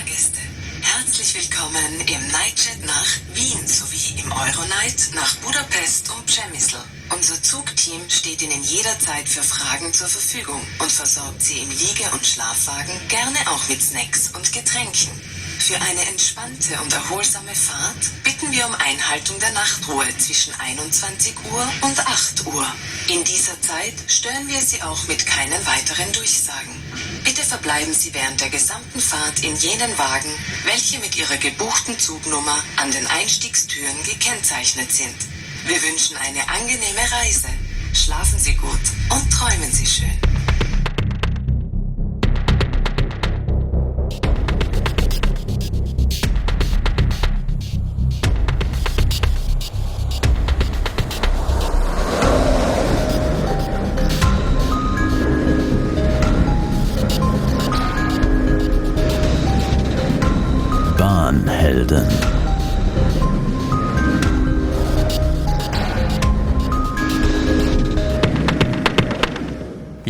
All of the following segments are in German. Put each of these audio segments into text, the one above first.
Fahrgäste, herzlich willkommen im Nightjet nach Wien sowie im Euronight nach Budapest und Przemysl. Unser Zugteam steht Ihnen jederzeit für Fragen zur Verfügung und versorgt Sie im Liege- und Schlafwagen gerne auch mit Snacks und Getränken. Für eine entspannte und erholsame Fahrt bitten wir um Einhaltung der Nachtruhe zwischen 21 Uhr und 8 Uhr. In dieser Zeit stören wir Sie auch mit keinen weiteren Durchsagen. Bitte verbleiben Sie während der gesamten Fahrt in jenen Wagen, welche mit Ihrer gebuchten Zugnummer an den Einstiegstüren gekennzeichnet sind. Wir wünschen eine angenehme Reise. Schlafen Sie gut und träumen Sie schön.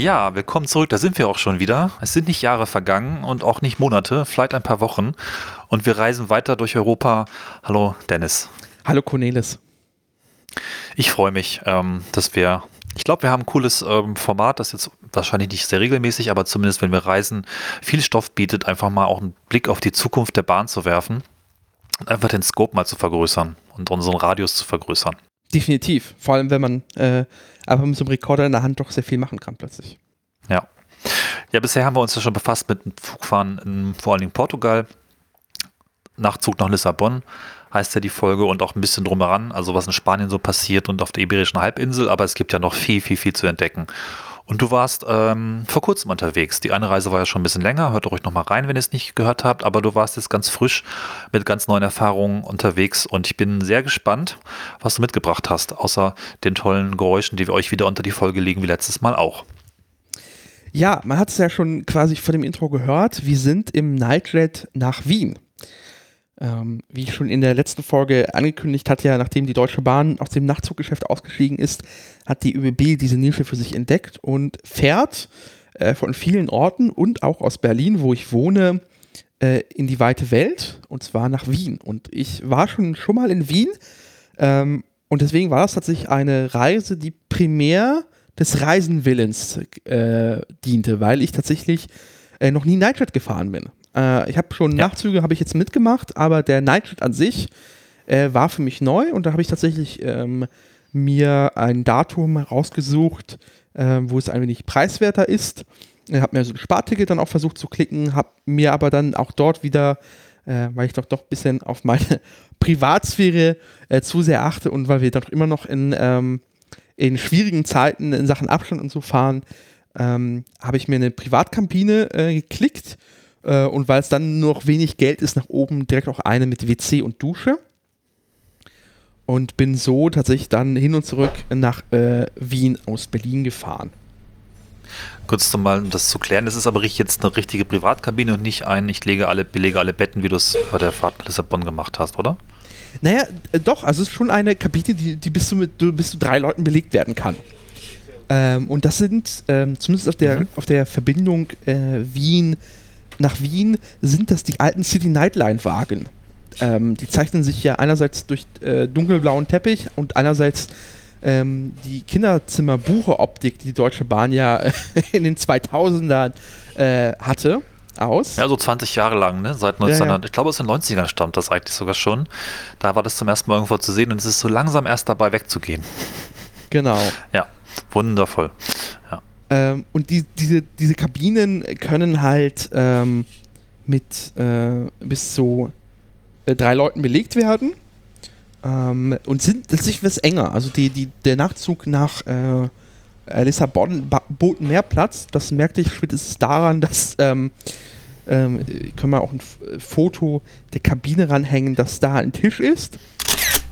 Ja, willkommen zurück. Da sind wir auch schon wieder. Es sind nicht Jahre vergangen und auch nicht Monate, vielleicht ein paar Wochen. Und wir reisen weiter durch Europa. Hallo, Dennis. Hallo Cornelis. Ich freue mich, ähm, dass wir, ich glaube, wir haben ein cooles ähm, Format, das jetzt wahrscheinlich nicht sehr regelmäßig, aber zumindest, wenn wir reisen, viel Stoff bietet, einfach mal auch einen Blick auf die Zukunft der Bahn zu werfen und einfach den Scope mal zu vergrößern und unseren Radius zu vergrößern. Definitiv. Vor allem, wenn man äh, einfach mit so einem Rekorder in der Hand doch sehr viel machen kann plötzlich. Ja. Ja, bisher haben wir uns ja schon befasst mit dem Flugfahren in vor allen Dingen Portugal. Nachzug nach Lissabon heißt ja die Folge und auch ein bisschen drumheran, also was in Spanien so passiert und auf der Iberischen Halbinsel, aber es gibt ja noch viel, viel, viel zu entdecken. Und du warst ähm, vor kurzem unterwegs. Die eine Reise war ja schon ein bisschen länger. Hört euch nochmal rein, wenn ihr es nicht gehört habt. Aber du warst jetzt ganz frisch mit ganz neuen Erfahrungen unterwegs. Und ich bin sehr gespannt, was du mitgebracht hast. Außer den tollen Geräuschen, die wir euch wieder unter die Folge legen, wie letztes Mal auch. Ja, man hat es ja schon quasi vor dem Intro gehört. Wir sind im Nightjet nach Wien. Ähm, wie ich schon in der letzten Folge angekündigt hat, ja, nachdem die Deutsche Bahn aus dem Nachtzuggeschäft ausgestiegen ist, hat die ÖBB diese Nische für sich entdeckt und fährt äh, von vielen Orten und auch aus Berlin, wo ich wohne, äh, in die weite Welt und zwar nach Wien. Und ich war schon, schon mal in Wien ähm, und deswegen war das tatsächlich eine Reise, die primär des Reisenwillens äh, diente, weil ich tatsächlich äh, noch nie Nightjet gefahren bin. Äh, ich habe schon Ja. Nachzüge habe ich jetzt mitgemacht, aber der Nightjet an sich äh, war für mich neu und da habe ich tatsächlich ähm, mir ein Datum rausgesucht, äh, wo es ein wenig preiswerter ist. Ich habe mir so ein Sparticket dann auch versucht zu klicken, habe mir aber dann auch dort wieder, äh, weil ich doch doch ein bisschen auf meine Privatsphäre äh, zu sehr achte und weil wir doch immer noch in, ähm, in schwierigen Zeiten in Sachen Abstand und so fahren, ähm, habe ich mir eine Privatkabine äh, geklickt äh, und weil es dann nur noch wenig Geld ist, nach oben direkt auch eine mit WC und Dusche. Und bin so tatsächlich dann hin und zurück nach äh, Wien aus Berlin gefahren. Kurz nochmal, um das zu klären, das ist aber jetzt eine richtige Privatkabine und nicht ein, ich lege alle, belege alle Betten, wie du es bei der Fahrt nach Lissabon gemacht hast, oder? Naja, äh, doch, also es ist schon eine Kabine, die, die bis, zu mit, bis zu drei Leuten belegt werden kann. Ähm, und das sind, ähm, zumindest auf der, Mhm. auf der Verbindung äh, Wien nach Wien, sind das die alten City Nightline Wagen. Ähm, die zeichnen sich ja einerseits durch äh, dunkelblauen Teppich und einerseits ähm, die Kinderzimmer-Buche-Optik, die die Deutsche Bahn ja in den 2000ern äh, hatte, aus. Ja, so 20 Jahre lang, ne? Seit 1900, Ja, ja. ich glaube aus den 90ern stammt das eigentlich sogar schon. Da war das zum ersten Mal irgendwo zu sehen und es ist so langsam erst dabei wegzugehen. Genau. Ja, wundervoll. Ähm, und die, diese, diese Kabinen können halt ähm, mit äh, bis zu äh, drei Leuten belegt werden ähm, und sind tatsächlich was enger. Also die, die, der Nachzug nach äh, Lissabon bot mehr Platz. Das merkte ich spätestens daran, dass ähm, ähm, können wir auch ein Foto der Kabine ranhängen, dass da ein Tisch ist.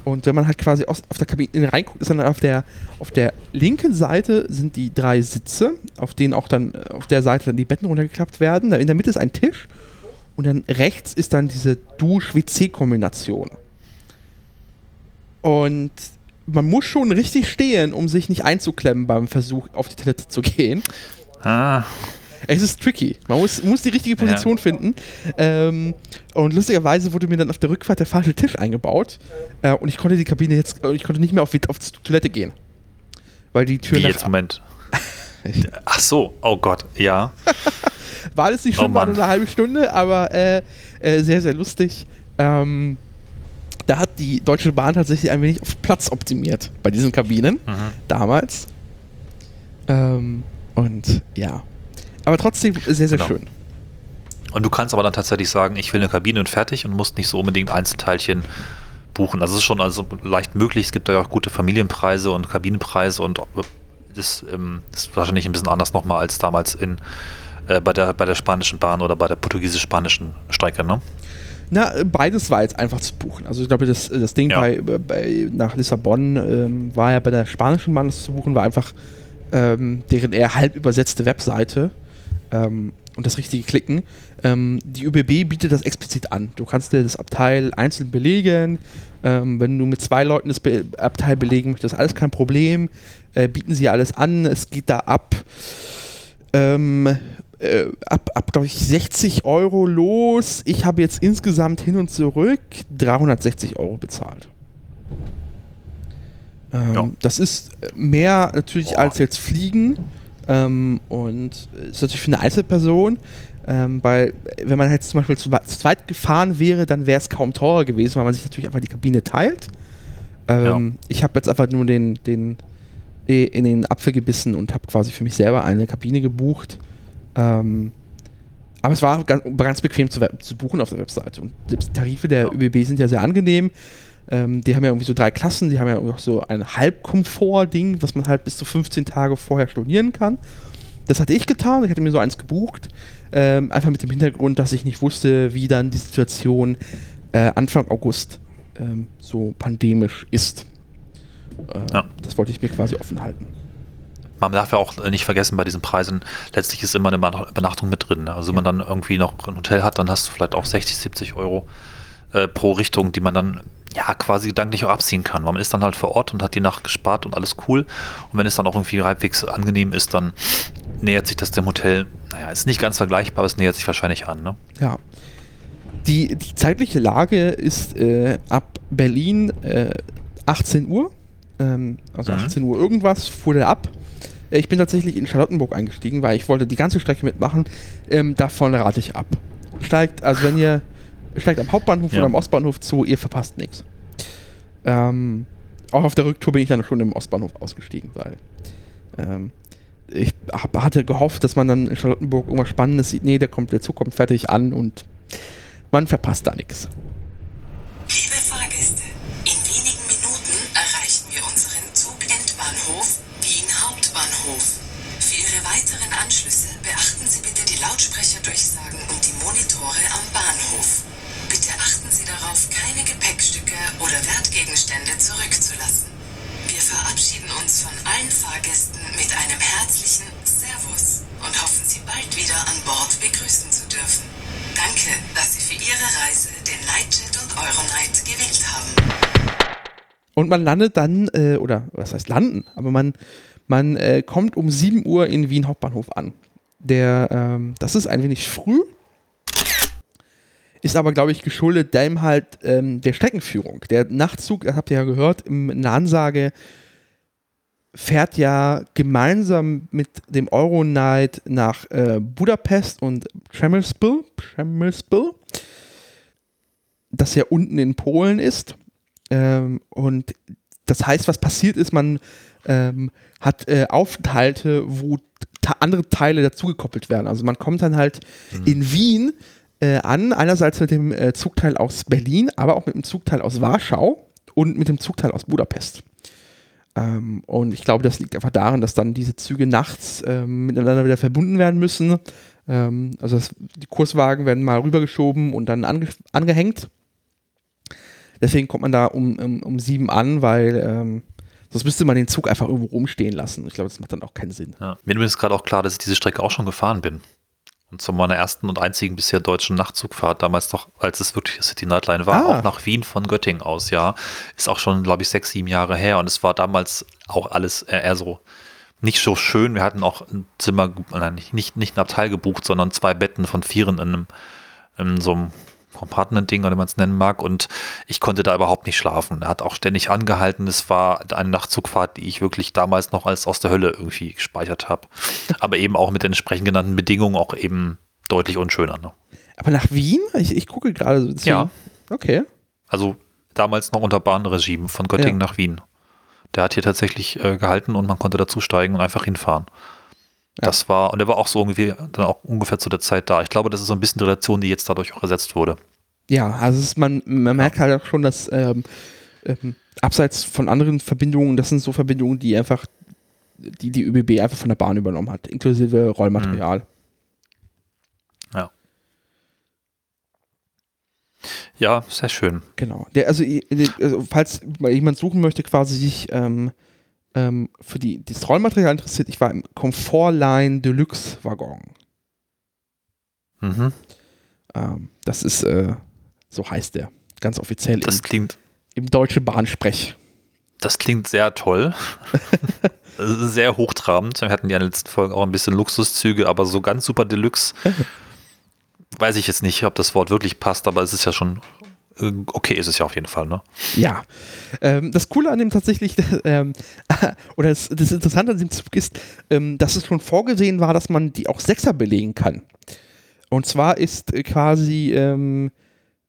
Und wenn man halt quasi aus, auf der Kabine reinguckt, ist dann auf der, auf der linken Seite sind die drei Sitze, auf denen auch dann äh, auf der Seite dann die Betten runtergeklappt werden. In der Mitte ist ein Tisch und dann rechts ist dann diese Dusch-WC-Kombination. Und man muss schon richtig stehen, um sich nicht einzuklemmen beim Versuch, auf die Toilette zu gehen. Ah, Es ist tricky. Man muss, muss die richtige Position Ja. finden. Ähm, und lustigerweise wurde mir dann auf der Rückfahrt der falsche Tisch eingebaut. Äh, und ich konnte die Kabine jetzt, äh, ich konnte nicht mehr auf, auf die Toilette gehen. Weil die Tür Wie jetzt, Moment. Ach so, oh Gott, ja. War alles nicht Oh schon mal Mann. nur eine halbe Stunde, aber äh, äh, sehr, sehr lustig. Ähm, da hat die Deutsche Bahn tatsächlich ein wenig auf Platz optimiert bei diesen Kabinen Mhm. damals. Ähm, und ja. Aber trotzdem sehr, sehr Genau. schön. Und du kannst aber dann tatsächlich sagen, ich will eine Kabine und fertig und musst nicht so unbedingt Einzelteilchen buchen. Also es ist schon also leicht möglich. Es gibt da ja auch gute Familienpreise und Kabinenpreise und das ähm, ist wahrscheinlich ein bisschen anders nochmal als damals in äh, bei der bei der spanischen Bahn oder bei der portugiesisch-spanischen Strecke, ne? Na, beides war jetzt einfach zu buchen. Also ich glaube, das, das Ding Ja. bei, bei nach Lissabon ähm, war ja bei der spanischen Bahn das zu buchen, war einfach ähm, deren eher halb übersetzte Webseite ähm, und das richtige Klicken. Ähm, die ÖBB bietet das explizit an. Du kannst dir das Abteil einzeln belegen. Ähm, wenn du mit zwei Leuten das Be Abteil belegen möchtest, alles kein Problem. Äh, bieten sie alles an. Es geht da ab ähm, äh, ab, ab glaube ich, 60 Euro los. Ich habe jetzt insgesamt hin und zurück 360 Euro bezahlt. Ähm, Ja. Das ist mehr natürlich Boah. als jetzt Fliegen ähm, und ist natürlich für eine Einzelperson. Ähm, weil, wenn man jetzt zum Beispiel zu, zu zweit gefahren wäre, dann wäre es kaum teurer gewesen, weil man sich natürlich einfach die Kabine teilt. Ähm, Ich habe jetzt einfach nur den, den in den Apfel gebissen und habe quasi für mich selber eine Kabine gebucht. Ähm, aber es war ganz, ganz bequem zu, zu buchen auf der Webseite. Und die Tarife der Ja. ÖBB sind ja sehr angenehm. Ähm, die haben ja irgendwie so drei Klassen. Die haben ja auch so ein Halbkomfort-Ding, was man halt bis zu 15 Tage vorher stornieren kann. Das hatte ich getan. Ich hatte mir so eins gebucht. Ähm, einfach mit dem Hintergrund, dass ich nicht wusste, wie dann die Situation äh, Anfang August ähm, so pandemisch ist. Äh, Ja. Das wollte ich mir quasi offen halten. Man darf ja auch nicht vergessen, bei diesen Preisen, letztlich ist immer eine Überna- Übernachtung mit drin. Also wenn man dann irgendwie noch ein Hotel hat, dann hast du vielleicht auch 60, 70 Euro äh, pro Richtung, die man dann ja quasi gedanklich auch abziehen kann. Man ist dann halt vor Ort und hat die Nacht gespart und alles cool. Und wenn es dann auch irgendwie halbwegs angenehm ist, dann nähert sich das dem Hotel, naja, ist nicht ganz vergleichbar, aber es nähert sich wahrscheinlich an. Ne? Ja. Die, die zeitliche Lage ist äh, ab Berlin äh, 18 Uhr. Ähm, also Mhm. 18 Uhr irgendwas fuhr der ab. Äh, Ich bin tatsächlich in Charlottenburg eingestiegen, weil ich wollte die ganze Strecke mitmachen. Ähm, davon rate ich ab. Steigt, also wenn ihr steigt am Hauptbahnhof Ja. oder am Ostbahnhof zu, ihr verpasst nichts. Ähm, auch auf der Rücktour bin ich dann schon im Ostbahnhof ausgestiegen, weil ähm, ich hab, hatte gehofft, dass man dann in Charlottenburg irgendwas Spannendes sieht. Nee, der kommt, der Zug kommt fertig an und man verpasst da nichts. Liebe Fahrgäste, in wenigen Minuten erreichen wir unseren Zugendbahnhof Wien Hauptbahnhof. Für Ihre weiteren Anschlüsse beachten Sie bitte die Lautsprecherdurchsagen und die Monitore am Bahnhof. Darauf, keine Gepäckstücke oder Wertgegenstände zurückzulassen. Wir verabschieden uns von allen Fahrgästen mit einem herzlichen Servus und hoffen, Sie bald wieder an Bord begrüßen zu dürfen. Danke, dass Sie für Ihre Reise den Nightjet und Euronight gewählt haben. Und man landet dann, äh, oder was heißt landen, aber man, man äh, kommt um 7 Uhr in Wien Hauptbahnhof an. Der, ähm, das ist ein wenig früh, ist aber, glaube ich, geschuldet dem halt ähm, der Streckenführung. Der Nachtzug, das habt ihr ja gehört, im, in der Ansage fährt ja gemeinsam mit dem Euronight nach äh, Budapest und Przemyśl, Przemyśl, das ja unten in Polen ist. Ähm, und das heißt, was passiert ist, man ähm, hat äh, Aufenthalte, wo andere Teile dazugekoppelt werden. Also man kommt dann halt in Wien äh, an, einerseits mit dem äh, Zugteil aus Berlin, aber auch mit dem Zugteil aus Warschau und mit dem Zugteil aus Budapest. Ähm, und ich glaube, das liegt einfach daran, dass dann diese Züge nachts ähm, miteinander wieder verbunden werden müssen. Ähm, also das, die Kurswagen werden mal rübergeschoben und dann ange angehängt. Deswegen kommt man da um, um, um sieben an, weil ähm, sonst müsste man den Zug einfach irgendwo rumstehen lassen. Ich glaube, das macht dann auch keinen Sinn. Ja. Mir ist gerade auch klar, dass ich diese Strecke auch schon gefahren bin. Und zu meiner ersten und einzigen bisher deutschen Nachtzugfahrt, damals noch, als es wirklich City Nightline war, Ah. auch nach Wien von Göttingen aus, ja. Ist auch schon, glaube ich, sechs, sieben Jahre her. Und es war damals auch alles eher so nicht so schön. Wir hatten auch ein Zimmer, nein, nicht, nicht, nicht ein Abteil gebucht, sondern zwei Betten von Vieren in, einem, in so einem Compartment-Ding, oder wie man es nennen mag. Und ich konnte da überhaupt nicht schlafen. Er hat auch ständig angehalten. Es war eine Nachtzugfahrt, die ich wirklich damals noch als aus der Hölle irgendwie gespeichert habe. Aber eben auch mit den entsprechend genannten Bedingungen auch eben deutlich unschöner. Ne? Aber nach Wien? Ich, ich gucke gerade so. Ja. Okay. Also damals noch unter Bahnregime von Göttingen Ja. nach Wien. Der hat hier tatsächlich äh, gehalten und man konnte dazusteigen und einfach hinfahren. Das war, und er war auch so irgendwie, dann auch ungefähr zu der Zeit da. Ich glaube, das ist so ein bisschen die Relation, die jetzt dadurch auch ersetzt wurde. Ja, also ist, man, man merkt halt auch schon, dass ähm, ähm, abseits von anderen Verbindungen, das sind so Verbindungen, die einfach die die ÖBB einfach von der Bahn übernommen hat, inklusive Rollmaterial. Ja. Ja, sehr schön. Genau. Der, also, also falls jemand suchen möchte, quasi sich ähm, ähm, für die, das Rollmaterial interessiert, ich war im Comfortline Deluxe Waggon. Mhm. Ähm, das ist, äh, so heißt der, ganz offiziell Das im, klingt, im deutsche Bahnsprech. das klingt sehr toll. Sehr hochtrabend. Wir hatten ja in den letzten Folgen auch ein bisschen Luxuszüge, aber so ganz super Deluxe weiß ich jetzt nicht, ob das Wort wirklich passt, aber es ist ja schon okay, ist es ja auf jeden Fall, ne? Ja. Ähm, das Coole an dem tatsächlich, ähm, oder das, das Interessante an dem Zug ist, ähm, dass es schon vorgesehen war, dass man die auch Sechser belegen kann. Und zwar ist äh, quasi ähm,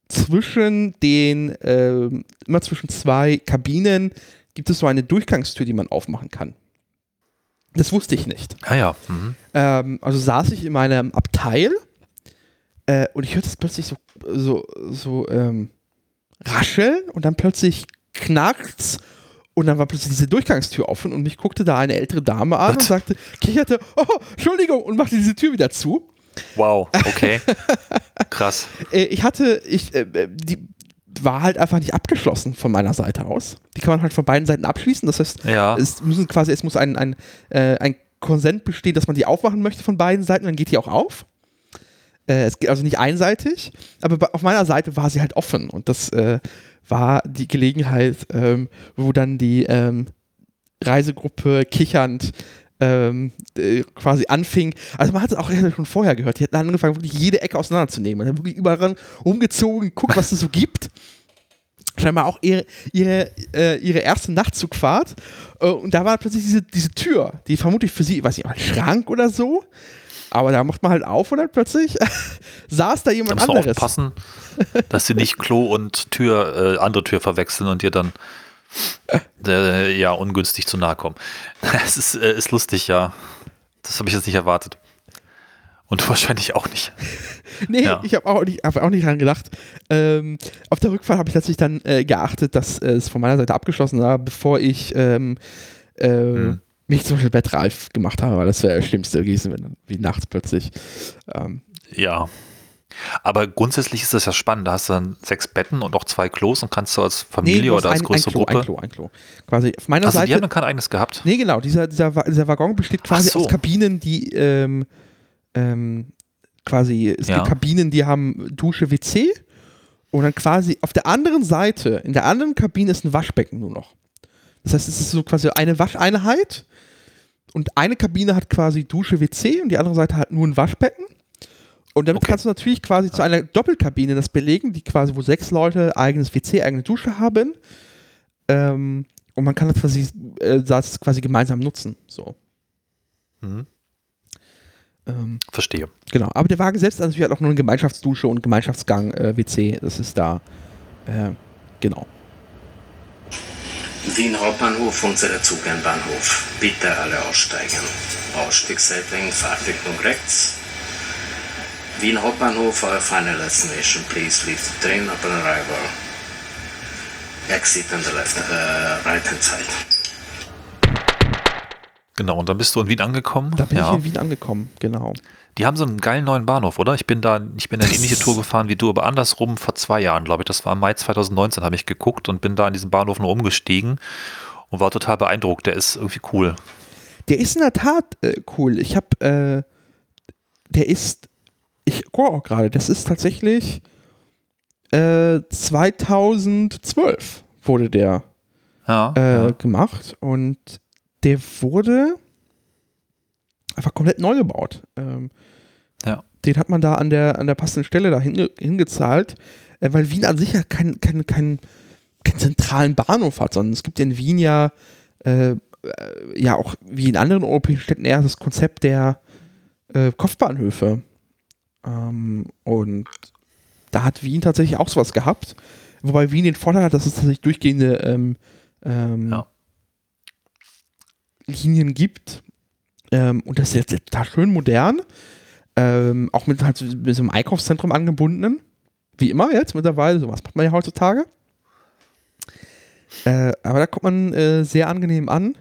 zwischen den, ähm, immer zwischen zwei Kabinen gibt es so eine Durchgangstür, die man aufmachen kann. Das wusste ich nicht. Ja, ja. Mhm. Ähm, also saß ich in meinem Abteil äh, und ich hörte es plötzlich so, so, so ähm, rascheln und dann plötzlich knackt's und dann war plötzlich diese Durchgangstür offen und mich guckte da eine ältere Dame an und sagte, kicherte, oh, Entschuldigung und machte diese Tür wieder zu. Wow, okay. Krass. Äh, ich hatte, ich, äh, äh, die war halt einfach nicht abgeschlossen von meiner Seite aus. Die kann man halt von beiden Seiten abschließen. Das heißt, Ja. es müssen quasi, es muss ein, ein, ein Konsent bestehen, dass man die aufmachen möchte von beiden Seiten, dann geht die auch auf. Äh, es geht also nicht einseitig, aber auf meiner Seite war sie halt offen und das äh, war die Gelegenheit, ähm, wo dann die ähm, Reisegruppe kichernd ähm, äh, quasi anfing. Also man hat es auch schon vorher gehört. Die hatten angefangen, wirklich jede Ecke auseinanderzunehmen. Man hat wirklich überall rumgezogen, guckt, was es so gibt. Scheinbar auch ihre, ihre, äh, ihre erste Nachtzugfahrt. Äh, und da war plötzlich diese, diese Tür, die vermutlich für sie, weiß nicht, ein Schrank oder so. Aber da macht man halt auf und dann plötzlich saß da Da jemand muss man anderes. aufpassen, dass sie nicht Klo und Tür, äh, andere Tür verwechseln und dir dann äh, ja ungünstig zu nahe kommen. Es ist, äh, ist lustig, ja. Das habe ich jetzt nicht erwartet. Und du wahrscheinlich auch nicht. Nee, Ja. ich habe auch, nicht- hab auch nicht dran gedacht. Ähm, auf der Rückfahrt habe ich tatsächlich dann äh, geachtet, dass äh, es von meiner Seite abgeschlossen war, bevor ich ähm, äh, Hm. Mich zum Beispiel bettreif gemacht habe, weil das wäre das Schlimmste gewesen, wenn wie nachts plötzlich. Ähm, Ja. Aber grundsätzlich ist das ja spannend. Da hast du dann sechs Betten und auch zwei Klos und kannst du als Familie du hast oder als ein, größere ein Klo, Gruppe. ein Klo, ein Klo. Quasi auf meiner Also die Seite. haben dann kein eigenes gehabt. Nee, genau, dieser, dieser, dieser Waggon besteht quasi so. aus Kabinen, die ähm, ähm, quasi, es Ja. gibt Kabinen, die haben Dusche, WC und dann quasi auf der anderen Seite, in der anderen Kabine ist ein Waschbecken nur noch. Das heißt, es ist so quasi eine Wascheinheit und eine Kabine hat quasi Dusche, WC und die andere Seite hat nur ein Waschbecken. Und damit Okay. kannst du natürlich quasi zu einer Doppelkabine das belegen, die quasi, wo sechs Leute eigenes WC, eigene Dusche haben. Ähm, und man kann das quasi, äh, das quasi gemeinsam nutzen. So. Mhm. Ähm, Verstehe. genau. Aber der Wagen selbst also hat auch nur eine Gemeinschaftsdusche und Gemeinschaftsgang äh, WC. Das ist da. Äh, genau. Wien Hauptbahnhof, unser Zug am Bahnhof. Bitte alle aussteigen. Ausstiegsseitling, Fahrtrichtung rechts. Wien Hauptbahnhof, our final destination. Please leave the train upon arrival. Exit on the left, uh, right hand side. Genau, und dann bist du in Wien angekommen. Da bin ja. ich in Wien angekommen. Genau. Die haben so einen geilen neuen Bahnhof, oder? Ich bin da, ich bin eine ähnliche Tour gefahren wie du, aber andersrum vor zwei Jahren, glaube ich. Das war im Mai 2019, habe ich geguckt und bin da in diesen Bahnhof nur umgestiegen und war total beeindruckt. Der ist irgendwie cool. Der ist in der Tat äh, cool. Ich habe, äh, der ist, ich gucke auch gerade, das ist tatsächlich äh, 2012 wurde der Ja. äh, ja. gemacht und der wurde, einfach komplett neu gebaut. Ähm, Ja. Den hat man da an der, an der passenden Stelle da hinge, hingezahlt, äh, weil Wien an sich ja keinen kein, kein, keinen zentralen Bahnhof hat, sondern es gibt in Wien ja, äh, äh, ja auch wie in anderen europäischen Städten eher das Konzept der äh, Kopfbahnhöfe. Ähm, und da hat Wien tatsächlich auch sowas gehabt. Wobei Wien den Vorteil hat, dass es tatsächlich durchgehende ähm, ähm, Ja. Linien gibt. Ähm, und das ist jetzt total schön modern. Ähm, auch mit, halt so, mit so einem Einkaufszentrum angebundenen. Wie immer jetzt mittlerweile. Sowas macht man ja heutzutage. Äh, aber da kommt man äh, sehr angenehm an.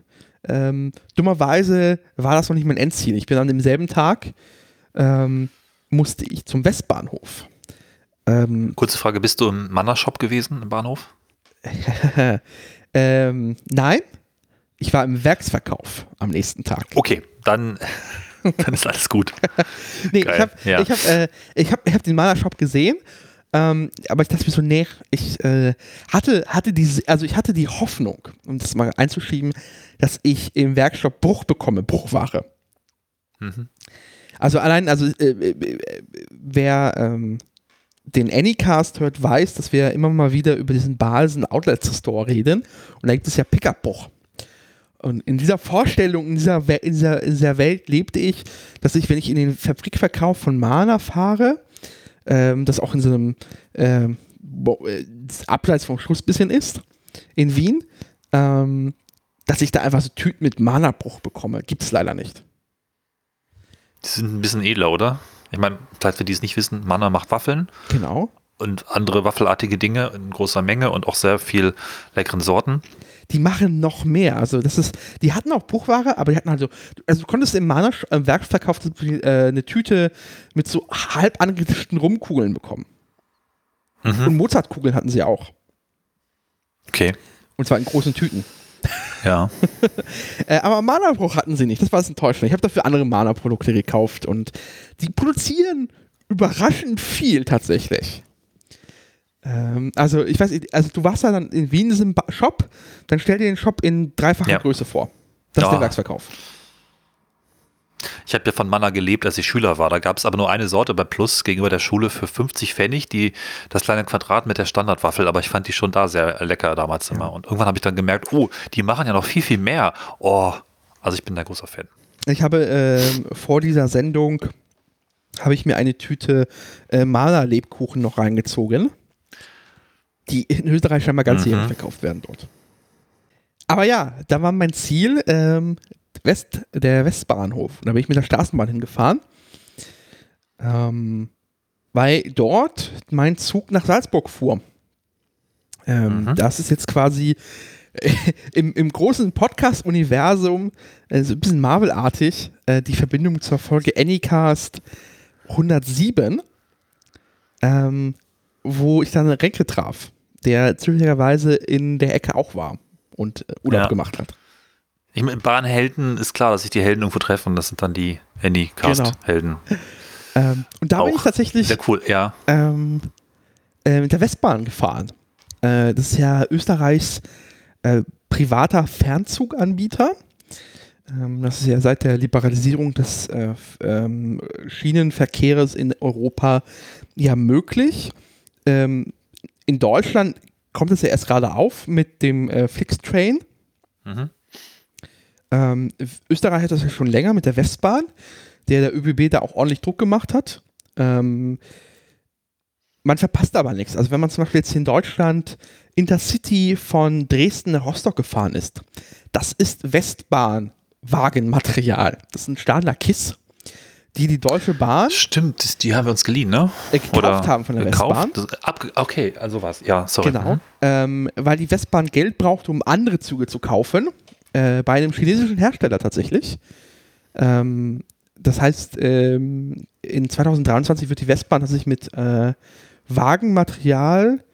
Ähm, dummerweise war das noch nicht mein Endziel. Ich bin an demselben Tag, ähm, musste ich zum Westbahnhof. Ähm, Kurze Frage, bist du im Mannershop gewesen im Bahnhof? ähm, nein, ich war im Werksverkauf am nächsten Tag. Okay, dann, dann ist alles gut. Nee, Geil, ich habe ja. ich hab, äh, ich hab, ich hab den Malershop gesehen, ähm, aber ich dachte mir so, nee, ich äh, hatte, hatte diese, also ich hatte die Hoffnung, um das mal einzuschieben, dass ich im Werkshop Bruch bekomme, Bruchware. Mhm. Also allein, also äh, äh, wer ähm, den Anycast hört, weiß, dass wir immer mal wieder über diesen Balsen Outlet Store reden und da gibt es ja Pickup-Bruch. Und in dieser Vorstellung, in dieser, We in, dieser, in dieser Welt lebte ich, dass ich, wenn ich in den Fabrikverkauf von Mana fahre, ähm, das auch in so einem ähm, äh, abseits vom Schuss bisschen ist, in Wien, ähm, dass ich da einfach so Tüten mit Mana-Bruch bekomme. Gibt es leider nicht. Die sind ein bisschen edler, oder? Ich meine, vielleicht für die es nicht wissen, Manner macht Waffeln Genau. und andere waffelartige Dinge in großer Menge und auch sehr viel leckeren Sorten. Die machen noch mehr. Also das ist, die hatten auch Bruchware, aber die hatten halt so, also du konntest im Mana im Werksverkauf zum Beispiel, äh, eine Tüte mit so halb angetischten Rumkugeln bekommen. Mhm. Und Mozartkugeln hatten sie auch. Okay, Und zwar in großen Tüten. ja. Äh, aber Mana-Bruch hatten sie nicht. Das war das Enttäuschende. Ich habe dafür andere Mana-Produkte gekauft und die produzieren überraschend viel tatsächlich. Ähm, also ich weiß, nicht, also du warst ja dann in Wien in diesem Shop, dann stell dir den Shop in dreifacher Ja. Größe vor. Das ist Ja. der Werksverkauf. Ich habe ja von Manna gelebt, als ich Schüler war. Da gab es aber nur eine Sorte bei Plus gegenüber der Schule für 50 Pfennig, die das kleine Quadrat mit der Standardwaffel, aber ich fand die schon da sehr lecker damals immer. Und irgendwann habe ich dann gemerkt, oh, die machen ja noch viel, viel mehr. Oh, also ich bin da großer Fan. Ich habe ähm, vor dieser Sendung habe ich mir eine Tüte äh, Malerlebkuchen noch reingezogen, die in Österreich scheinbar ganzjährig Mhm. verkauft werden dort. Aber ja, da war mein Ziel ähm, West, der Westbahnhof. Und da bin ich mit der Straßenbahn hingefahren, ähm, weil dort mein Zug nach Salzburg fuhr. Ähm, Mhm. Das ist jetzt quasi im, im großen Podcast-Universum äh, so ein bisschen Marvel-artig äh, die Verbindung zur Folge Anycast 107, ähm, wo ich dann Renke traf, der zufälligerweise in der Ecke auch war und äh, Urlaub Ja. gemacht hat. Ich meine, Bahnhelden ist klar, dass sich die Helden irgendwo treffen. Das sind dann die Anycast-Helden. Ähm, und da bin ich tatsächlich Sehr cool, ja. ähm, äh, mit der Westbahn gefahren. Äh, das ist ja Österreichs äh, privater Fernzuganbieter. Ähm, das ist ja seit der Liberalisierung des äh, ähm, Schienenverkehrs in Europa ja möglich. In Deutschland kommt es ja erst gerade auf mit dem äh, Flixtrain. Mhm. Ähm, Österreich hat das ja schon länger mit der Westbahn, der der ÖBB da auch ordentlich Druck gemacht hat. Ähm, man verpasst aber nichts. Also wenn man zum Beispiel jetzt in Deutschland Intercity von Dresden nach Rostock gefahren ist, das ist Westbahn-Wagenmaterial. Das ist ein Stadler Kiss, die die Deutsche Bahn Stimmt, die haben wir uns geliehen, ne? äh, gekauft haben von der Westbahn. Das, abge okay, also was. Ja, sorry. Genau. Mhm. Ähm, weil die Westbahn Geld braucht, um andere Züge zu kaufen. Äh, bei einem chinesischen Hersteller tatsächlich. Ähm, das heißt, ähm, in 2023 wird die Westbahn tatsächlich mit äh, Wagenmaterial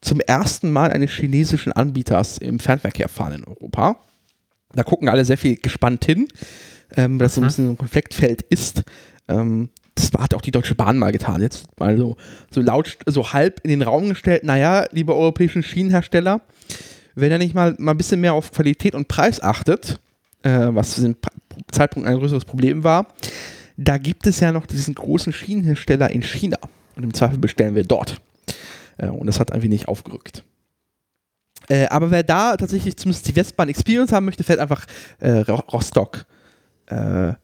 zum ersten Mal eines chinesischen Anbieters im Fernverkehr fahren in Europa. Da gucken alle sehr viel gespannt hin, ähm, dass so ein Mhm. bisschen ein Konfliktfeld ist. Ähm, das hat auch die Deutsche Bahn mal getan. Jetzt mal so, so laut, so halb in den Raum gestellt, naja, liebe europäischen Schienenhersteller, wenn ihr nicht mal, mal ein bisschen mehr auf Qualität und Preis achtet, äh, was zu dem Zeitpunkt ein größeres Problem war. Da gibt es ja noch diesen großen Schienenhersteller in China. Und im Zweifel bestellen wir dort. Äh, und das hat ein wenig aufgerückt. Äh, aber wer da tatsächlich zumindest die Westbahn Experience haben möchte, fährt einfach äh, Ro- Rostock, äh,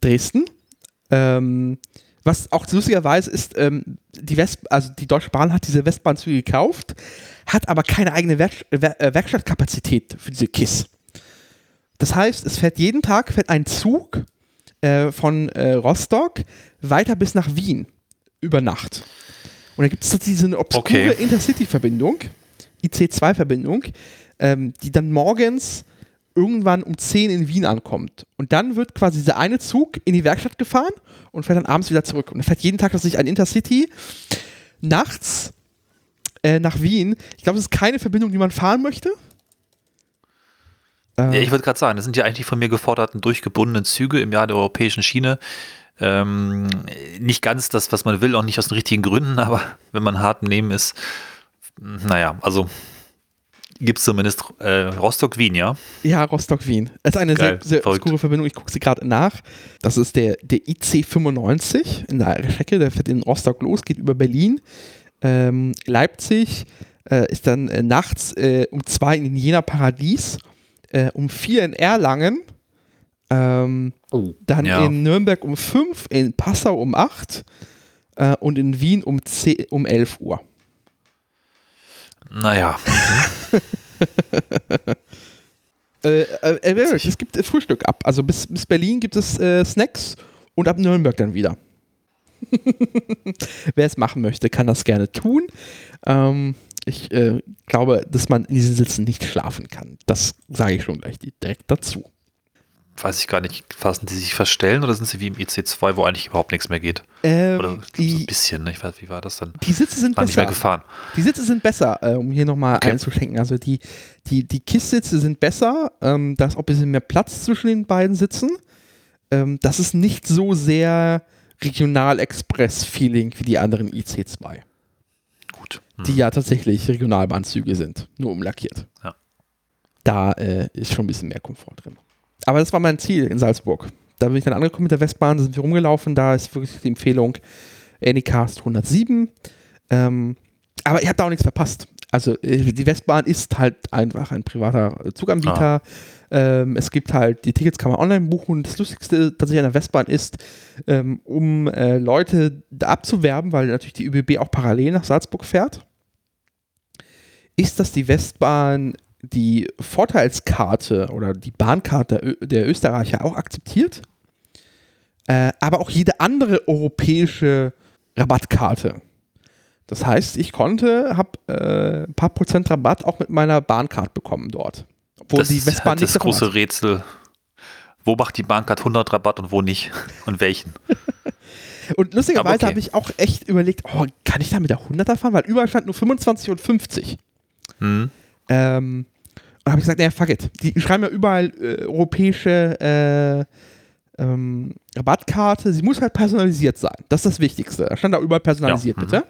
Dresden. Ähm, was auch lustigerweise ist, ähm, die West also die Deutsche Bahn hat diese Westbahnzüge gekauft, hat aber keine eigene Werk Wer äh, Werkstattkapazität für diese KISS. Das heißt, es fährt jeden Tag fährt ein Zug äh, von äh, Rostock weiter bis nach Wien über Nacht. Und da gibt es diese obskure Okay. Intercity-Verbindung, IC2-Verbindung, ähm, die dann morgens irgendwann um 10 in Wien ankommt. Und dann wird quasi dieser eine Zug in die Werkstatt gefahren und fährt dann abends wieder zurück. Und dann fährt jeden Tag tatsächlich ein Intercity nachts äh, nach Wien. Ich glaube, das ist keine Verbindung, die man fahren möchte. Ja, ich würde gerade sagen, das sind ja eigentlich die von mir geforderten durchgebundenen Züge im Jahr der europäischen Schiene. Ähm, nicht ganz das, was man will, auch nicht aus den richtigen Gründen, aber wenn man hart im Nehmen ist, naja, also gibt es zumindest äh, Rostock-Wien, ja? Ja, Rostock-Wien. Es ist eine Geil, sehr, sehr obskure Verbindung. Ich gucke sie gerade nach. Das ist der, der IC95 in der Strecke. Der fährt in Rostock los, geht über Berlin. Ähm, Leipzig äh, ist dann äh, nachts äh, um zwei in Jena Paradies, äh, um vier in Erlangen, ähm, dann Ja. in Nürnberg um fünf, in Passau um acht äh, und in Wien um, 10, um 11 Uhr. Naja, Äh, äh, äh, es gibt äh, Frühstück ab. Also bis, bis Berlin gibt es äh, Snacks und ab Nürnberg dann wieder. Wer es machen möchte, kann das gerne tun. Ähm, ich äh, glaube, dass man in diesen Sitzen nicht schlafen kann. Das sage ich schon gleich direkt dazu. Weiß ich gar nicht, fassen die sich verstellen oder sind sie wie im IC2, wo eigentlich überhaupt nichts mehr geht? Äh, Oder so ein die, bisschen, ne? ich weiß, wie war das dann? die Sitze sind War nicht mehr besser. gefahren. Die Sitze sind besser, äh, um hier nochmal Okay. einzuschenken. Also die, die, die KISS-Sitze sind besser. Ähm, da ist auch ein bisschen mehr Platz zwischen den beiden Sitzen. Ähm, das ist nicht so sehr Regional-Express-Feeling wie die anderen IC2, Gut. Hm. die ja tatsächlich Regionalbahnzüge sind, nur umlackiert. Ja. Da äh, ist schon ein bisschen mehr Komfort drin. Aber das war mein Ziel in Salzburg. Da bin ich dann angekommen mit der Westbahn, da sind wir rumgelaufen. Da ist wirklich die Empfehlung Anycast 107. Ähm, aber ich habe da auch nichts verpasst. Also äh, die Westbahn ist halt einfach ein privater Zuganbieter. Ähm, es gibt halt, die Tickets kann man online buchen. Das Lustigste tatsächlich an der Westbahn ist, ähm, um äh, Leute abzuwerben, weil natürlich die ÖBB auch parallel nach Salzburg fährt, ist, dass die Westbahn die Vorteilskarte oder die Bahnkarte der, Österreicher auch akzeptiert, äh, aber auch jede andere europäische Rabattkarte. Das heißt, ich konnte, habe äh, ein paar Prozent Rabatt auch mit meiner Bahncard bekommen dort. Obwohl das die ist Westbahn halt nicht das große hat. Rätsel. Wo macht die Bahncard 100 Rabatt und wo nicht? Und welchen? Und lustigerweise okay. habe ich auch echt überlegt, oh, kann ich da mit der 100er fahren? Weil überall stand nur 25 und 50. Hm? Ähm, und habe ich gesagt, naja, fuck it. Die schreiben ja überall äh, europäische äh, ähm, Rabattkarte. Sie muss halt personalisiert sein. Das ist das Wichtigste. Da stand da überall personalisiert, Ja, mhm. bitte.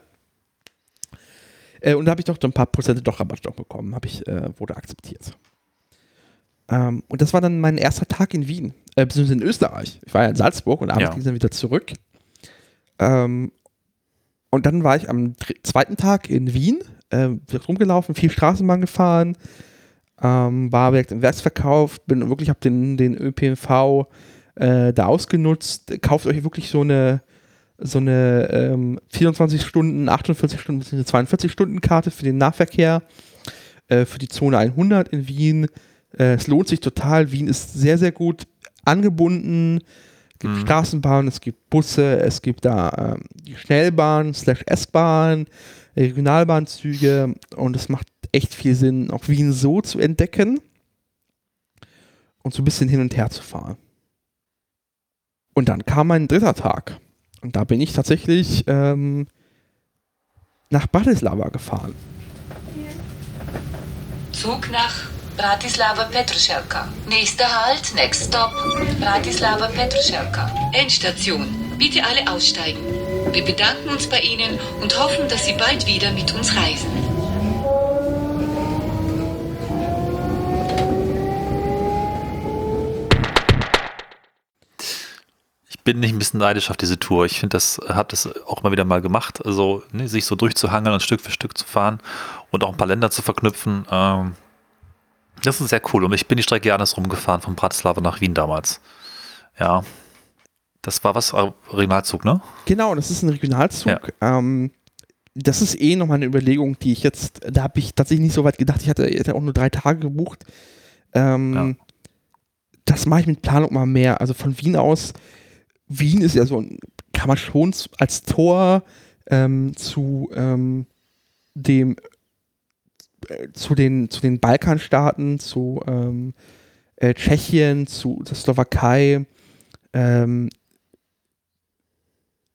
Äh, und da habe ich doch so ein paar Prozente doch Rabatt doch bekommen. Habe ich, äh, wurde akzeptiert. Ähm, und das war dann mein erster Tag in Wien, äh, beziehungsweise in Österreich. Ich war ja in Salzburg und abends Ja. ging es dann wieder zurück. Ähm, und dann war ich am zweiten Tag in Wien, äh, wird rumgelaufen, viel Straßenbahn gefahren, ähm, war direkt im Werksverkauf, bin wirklich, habe den, den ÖPNV äh, da ausgenutzt. Kauft euch wirklich so eine, so eine ähm, 24 Stunden, 48 Stunden, bzw. 42 Stunden Karte für den Nahverkehr, äh, für die Zone 100 in Wien. Äh, es lohnt sich total. Wien ist sehr, sehr gut angebunden. Es gibt Mhm. Straßenbahn, es gibt Busse, es gibt da ähm, die Schnellbahn, slash S-Bahn, Regionalbahnzüge und es macht echt viel Sinn, auch Wien so zu entdecken und so ein bisschen hin und her zu fahren. Und dann kam mein dritter Tag. Und da bin ich tatsächlich ähm, nach Bratislava gefahren. Zug nach Bratislava Petrušelka. Nächster Halt, next stop, Bratislava Petrušelka. Endstation. Bitte alle aussteigen. Wir bedanken uns bei Ihnen und hoffen, dass Sie bald wieder mit uns reisen. Ich bin nicht ein bisschen neidisch auf diese Tour. Ich finde, das habe das auch mal wieder mal gemacht. Also ne, sich so durchzuhangeln und Stück für Stück zu fahren und auch ein paar Länder zu verknüpfen. Ähm, das ist sehr cool. Und ich bin die Strecke anders rumgefahren von Bratislava nach Wien damals. Ja, das war was, Regionalzug, ne? Genau, das ist ein Regionalzug. Ähm, das ist eh nochmal eine Überlegung, die ich jetzt, da habe ich tatsächlich nicht so weit gedacht. Ich hatte, hatte auch nur drei Tage gebucht. Ähm, Ja. Das mache ich mit Planung mal mehr. Also von Wien aus, Wien ist ja so, ein- kann man schon als Tor ähm, zu ähm, dem äh, zu den zu den Balkanstaaten, zu ähm, äh, Tschechien, zu der Slowakei ähm,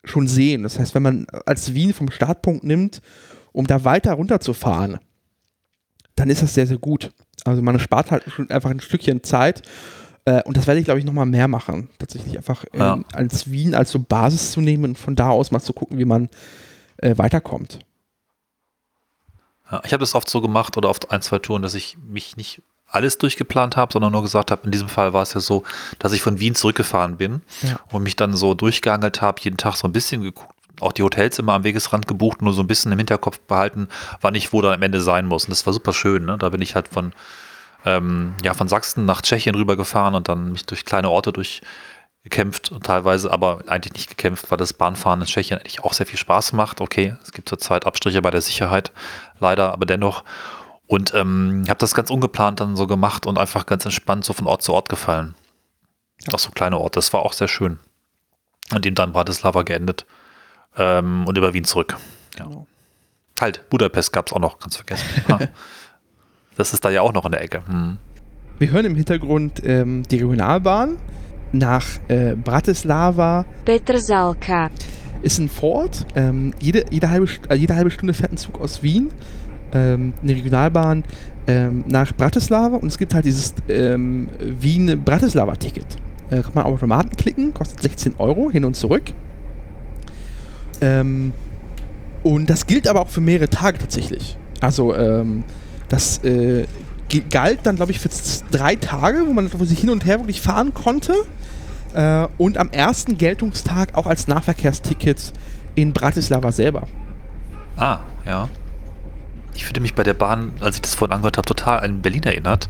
schon sehen. Das heißt, wenn man als Wien vom Startpunkt nimmt, um da weiter runterzufahren, dann ist das sehr, sehr gut. Also man spart halt schon einfach ein Stückchen Zeit. Äh, und das werde ich, glaube ich, nochmal mehr machen. Tatsächlich einfach ähm, Ja. als Wien als so Basis zu nehmen und von da aus mal zu gucken, wie man äh, weiterkommt. Ja, ich habe das oft so gemacht oder oft ein, zwei Touren, dass ich mich nicht alles durchgeplant habe, sondern nur gesagt habe, in diesem Fall war es ja so, dass ich von Wien zurückgefahren bin Ja. und mich dann so durchgeangelt habe, jeden Tag so ein bisschen geguckt, auch die Hotels immer am Wegesrand gebucht, nur so ein bisschen im Hinterkopf behalten, wann ich wo dann am Ende sein muss. Und das war super schön. Ne? Da bin ich halt von, ähm, ja, von Sachsen nach Tschechien rübergefahren und dann mich durch kleine Orte durchgekämpft und teilweise aber eigentlich nicht gekämpft, weil das Bahnfahren in Tschechien eigentlich auch sehr viel Spaß macht. Okay, es gibt zurzeit Abstriche bei der Sicherheit, leider, aber dennoch. Und ähm, habe das ganz ungeplant dann so gemacht und einfach ganz entspannt so von Ort zu Ort gefallen. Auch so kleine Orte. Das war auch sehr schön. An dem dann Bratislava geendet. Ähm, und über Wien zurück. Ja. Genau. Halt, Budapest gab es auch noch, ganz vergessen. Ah. das ist da ja auch noch in der Ecke. Hm. Wir hören im Hintergrund ähm, die Regionalbahn nach äh, Bratislava. Petrzalka. Ist ein Vorort. Ähm, jede, jede, halbe, äh, jede halbe Stunde fährt ein Zug aus Wien, ähm, eine Regionalbahn ähm, nach Bratislava und es gibt halt dieses ähm, Wien-Bratislava-Ticket. Äh, kann man auf Automaten klicken, kostet 16 Euro hin und zurück. Ähm, und das gilt aber auch für mehrere Tage tatsächlich. Also ähm, das äh, galt dann, glaube ich, für drei Tage, wo man wo sie hin und her wirklich fahren konnte. Äh, und am ersten Geltungstag auch als Nahverkehrsticket in Bratislava selber. Ah, ja. Ich fühlte mich bei der Bahn, als ich das vorhin angehört habe, total an Berlin erinnert,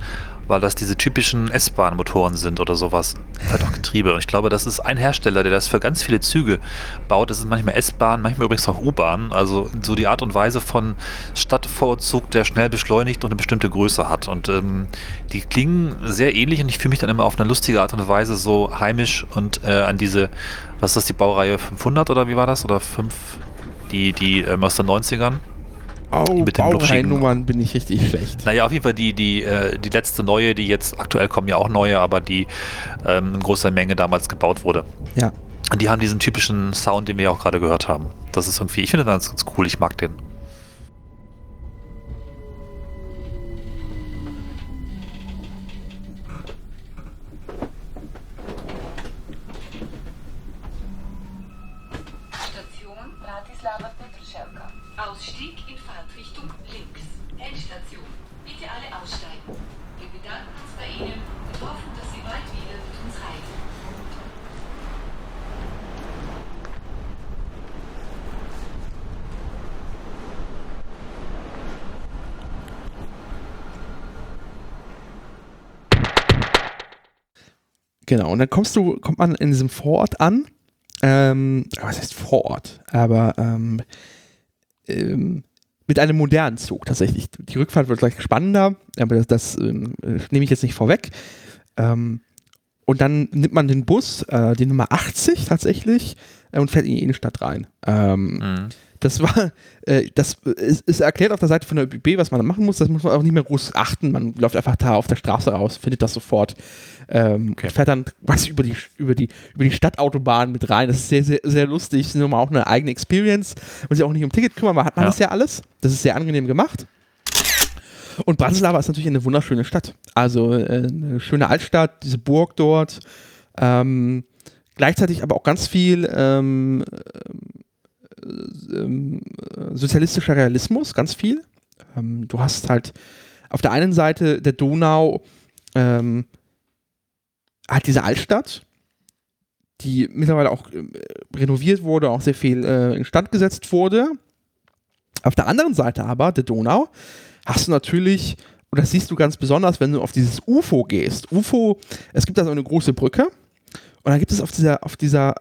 weil das diese typischen S-Bahn-Motoren sind oder sowas. Halt auch Getriebe. Und ich glaube, das ist ein Hersteller, der das für ganz viele Züge baut. Das ist manchmal S-Bahn, manchmal übrigens auch U-Bahn. Also so die Art und Weise von Stadtvorzug, der schnell beschleunigt und eine bestimmte Größe hat. Und ähm, die klingen sehr ähnlich und ich fühle mich dann immer auf eine lustige Art und Weise so heimisch und äh, an diese, was ist das, die Baureihe 500 oder wie war das? Oder 5? Die, die ähm, aus den 90ern? Oh, Mit den Baureihennummern bin ich richtig schlecht. Naja, auf jeden Fall die, die, äh, die letzte neue, die jetzt aktuell kommen ja auch neue, aber die ähm, in großer Menge damals gebaut wurde. Ja. Und die haben diesen typischen Sound, den wir ja auch gerade gehört haben. Das ist irgendwie, ich finde das ganz cool, ich mag den. Genau, und dann kommst du, kommt man in diesem Vorort an. Ähm, was heißt Vorort? Aber ähm, ähm, mit einem modernen Zug tatsächlich. Die Rückfahrt wird gleich spannender, aber das, das ähm, äh, nehme ich jetzt nicht vorweg. Ähm, und dann nimmt man den Bus, äh, die Nummer 80 tatsächlich, äh, und fährt in die Innenstadt rein. Ähm, Mhm. Das war, äh, das ist, ist erklärt auf der Seite von der ÖBB, was man da machen muss. Das muss man auch nicht mehr groß achten. Man läuft einfach da auf der Straße raus, findet das sofort. Ähm, Okay. Fährt dann quasi über die, über, die, über die Stadtautobahn mit rein. Das ist sehr, sehr, sehr lustig. Das ist nochmal auch eine eigene Experience. Man sich auch nicht um Ticket kümmern, man hat man Ja. das ja alles. Das ist sehr angenehm gemacht. Und Bratislava ist natürlich eine wunderschöne Stadt. Also äh, eine schöne Altstadt, diese Burg dort. Ähm, gleichzeitig aber auch ganz viel ähm, ähm, äh, sozialistischer Realismus, ganz viel. Ähm, du hast halt auf der einen Seite der Donau ähm, halt diese Altstadt, die mittlerweile auch äh, renoviert wurde, auch sehr viel äh, instand gesetzt wurde. Auf der anderen Seite aber, der Donau, hast du natürlich, und das siehst du ganz besonders, wenn du auf dieses UFO gehst. UFO, es gibt da so eine große Brücke und dann gibt es auf dieser, auf dieser,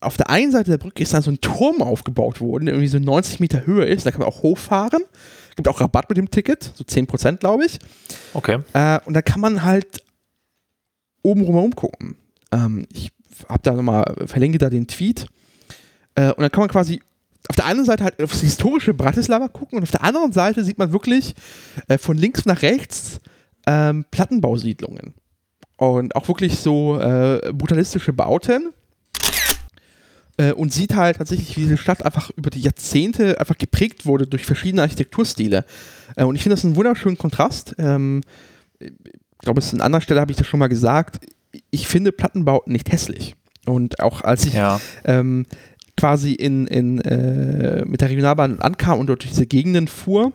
auf der einen Seite der Brücke ist dann so ein Turm aufgebaut worden, der irgendwie so 90 Meter Höhe ist. Da kann man auch hochfahren. Gibt auch Rabatt mit dem Ticket, so 10% glaube ich. Okay. Äh, und da kann man halt oben rumherum gucken. Ähm, ich habe da nochmal, verlinke da den Tweet. Äh, und dann kann man quasi auf der einen Seite halt aufs historische Bratislava gucken und auf der anderen Seite sieht man wirklich äh, von links nach rechts ähm, Plattenbausiedlungen. Und auch wirklich so äh, brutalistische Bauten. Äh, und sieht halt tatsächlich, wie diese Stadt einfach über die Jahrzehnte einfach geprägt wurde durch verschiedene Architekturstile. Äh, und ich finde das einen wunderschönen Kontrast. Ähm, ich glaube, es ist an anderer Stelle habe ich das schon mal gesagt. Ich finde Plattenbauten nicht hässlich. Und auch als ich Ja. ähm, quasi in, in, äh, mit der Regionalbahn ankam und dort durch diese Gegenden fuhr,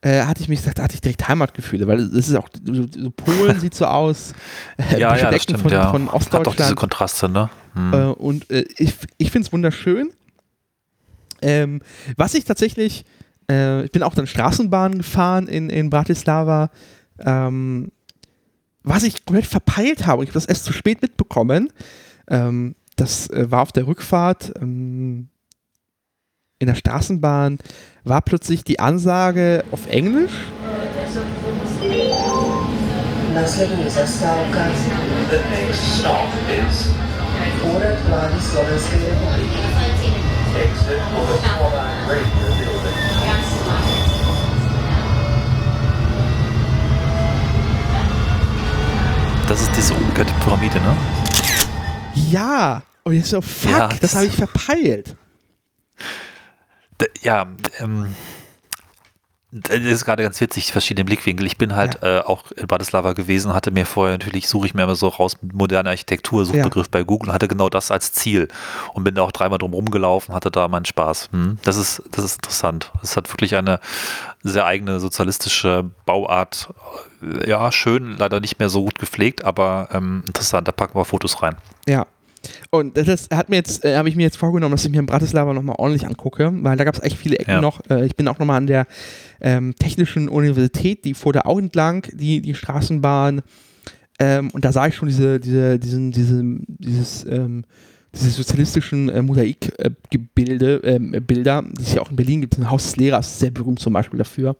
äh, hatte ich mich gesagt, da hatte ich direkt Heimatgefühle, weil es ist auch, so, Polen sieht so aus, äh, Ja, ja, stimmt, von, ja. von Hat doch diese Ostdeutschland. Kontraste, ne? Hm. Äh, und äh, ich, ich finde es wunderschön. Ähm, was ich tatsächlich, äh, ich bin auch dann Straßenbahn gefahren in, in Bratislava. Ähm, was ich komplett verpeilt habe, ich habe das erst zu spät mitbekommen, ähm, das äh, war auf der Rückfahrt ähm, in der Straßenbahn, war plötzlich die Ansage auf Englisch. Das ist diese umgekehrte Pyramide, ne? Ja! Und ich so, fuck, Ja, das das- habe ich verpeilt. Ja, ähm, das ist gerade ganz witzig, verschiedene Blickwinkel. Ich bin halt äh, auch in Bratislava gewesen, hatte mir vorher natürlich, suche ich mir immer so raus, moderne Architektur, Suchbegriff bei Google, hatte genau das als Ziel und bin da auch dreimal drum rumgelaufen, hatte da meinen Spaß. Hm? Das ist, das ist interessant. Es hat wirklich eine sehr eigene sozialistische Bauart. Äh, Ja, schön, leider nicht mehr so gut gepflegt, aber ähm, interessant. Da packen wir Fotos rein. Ja. Und das hat mir jetzt, äh, habe ich mir jetzt vorgenommen, dass ich mir in Bratislava nochmal ordentlich angucke, weil da gab es echt viele Ecken Ja. noch. Äh, ich bin auch nochmal an der ähm, Technischen Universität, die fuhr da auch entlang, die, die Straßenbahn. Ähm, und da sah ich schon diese, diese, diesen, diese, dieses, ähm, diese sozialistischen äh, Mosaikgebilde, ähm, Bilder, die es ja auch in Berlin gibt. Ein Haus des Lehrers sehr berühmt zum Beispiel dafür,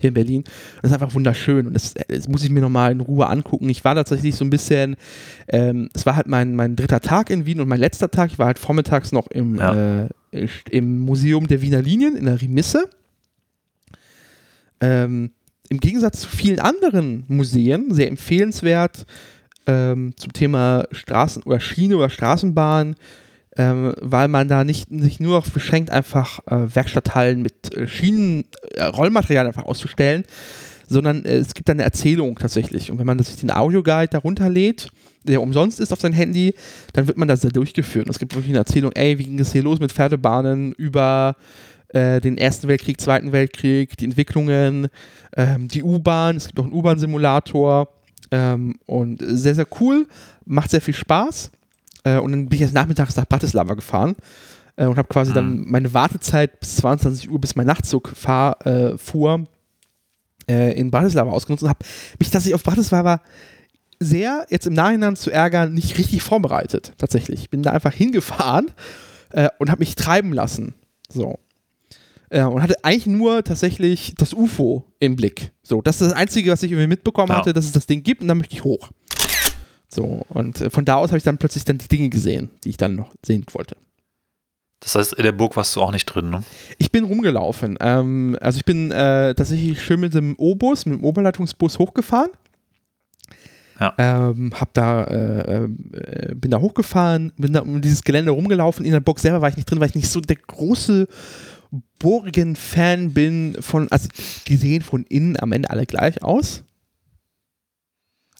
hier in Berlin. Das ist einfach wunderschön und das, das muss ich mir nochmal in Ruhe angucken. Ich war tatsächlich so ein bisschen, ähm, es war halt mein, mein dritter Tag in Wien und mein letzter Tag. Ich war halt vormittags noch im, Ja. äh, im Museum der Wiener Linien in der Remisse. Ähm, Im Gegensatz zu vielen anderen Museen, sehr empfehlenswert ähm, zum Thema Straßen oder Schiene oder Straßenbahn, ähm, weil man da nicht sich nur auf beschränkt, einfach äh, Werkstatthallen mit äh, Schienen, äh, Rollmaterial einfach auszustellen, sondern äh, es gibt da eine Erzählung tatsächlich. Und wenn man sich den Audioguide darunter lädt, der umsonst ist auf sein Handy, dann wird man das da durchgeführt. Und es gibt wirklich eine Erzählung, ey, wie ging es hier los mit Pferdebahnen über äh, den Ersten Weltkrieg, Zweiten Weltkrieg, die Entwicklungen, ähm, die U-Bahn, es gibt auch einen U-Bahn-Simulator ähm, und sehr, sehr cool, macht sehr viel Spaß. Äh, und dann bin ich jetzt nachmittags nach Bratislava gefahren äh, und habe quasi dann meine Wartezeit bis 22 Uhr, bis mein Nachtzug fahr, äh, fuhr, äh, in Bratislava ausgenutzt und habe mich tatsächlich auf Bratislava sehr, jetzt im Nachhinein zu ärgern, nicht richtig vorbereitet, tatsächlich. Ich bin da einfach hingefahren äh, und habe mich treiben lassen. So. Äh, und hatte eigentlich nur tatsächlich das UFO im Blick. So, das ist das Einzige, was ich irgendwie mitbekommen Ja. hatte, dass es das Ding gibt und dann möchte ich hoch. So, und äh, von da aus habe ich dann plötzlich dann die Dinge gesehen, die ich dann noch sehen wollte. Das heißt, in der Burg warst du auch nicht drin, ne? Ich bin rumgelaufen. Ähm, also ich bin äh, tatsächlich schön mit dem O-Bus, mit dem Oberleitungsbus hochgefahren. Ja. Ähm, hab da, äh, äh, bin da hochgefahren, bin da um dieses Gelände rumgelaufen. In der Burg selber war ich nicht drin, weil ich nicht so der große Burgen-Fan bin von, also die sehen von innen am Ende alle gleich aus.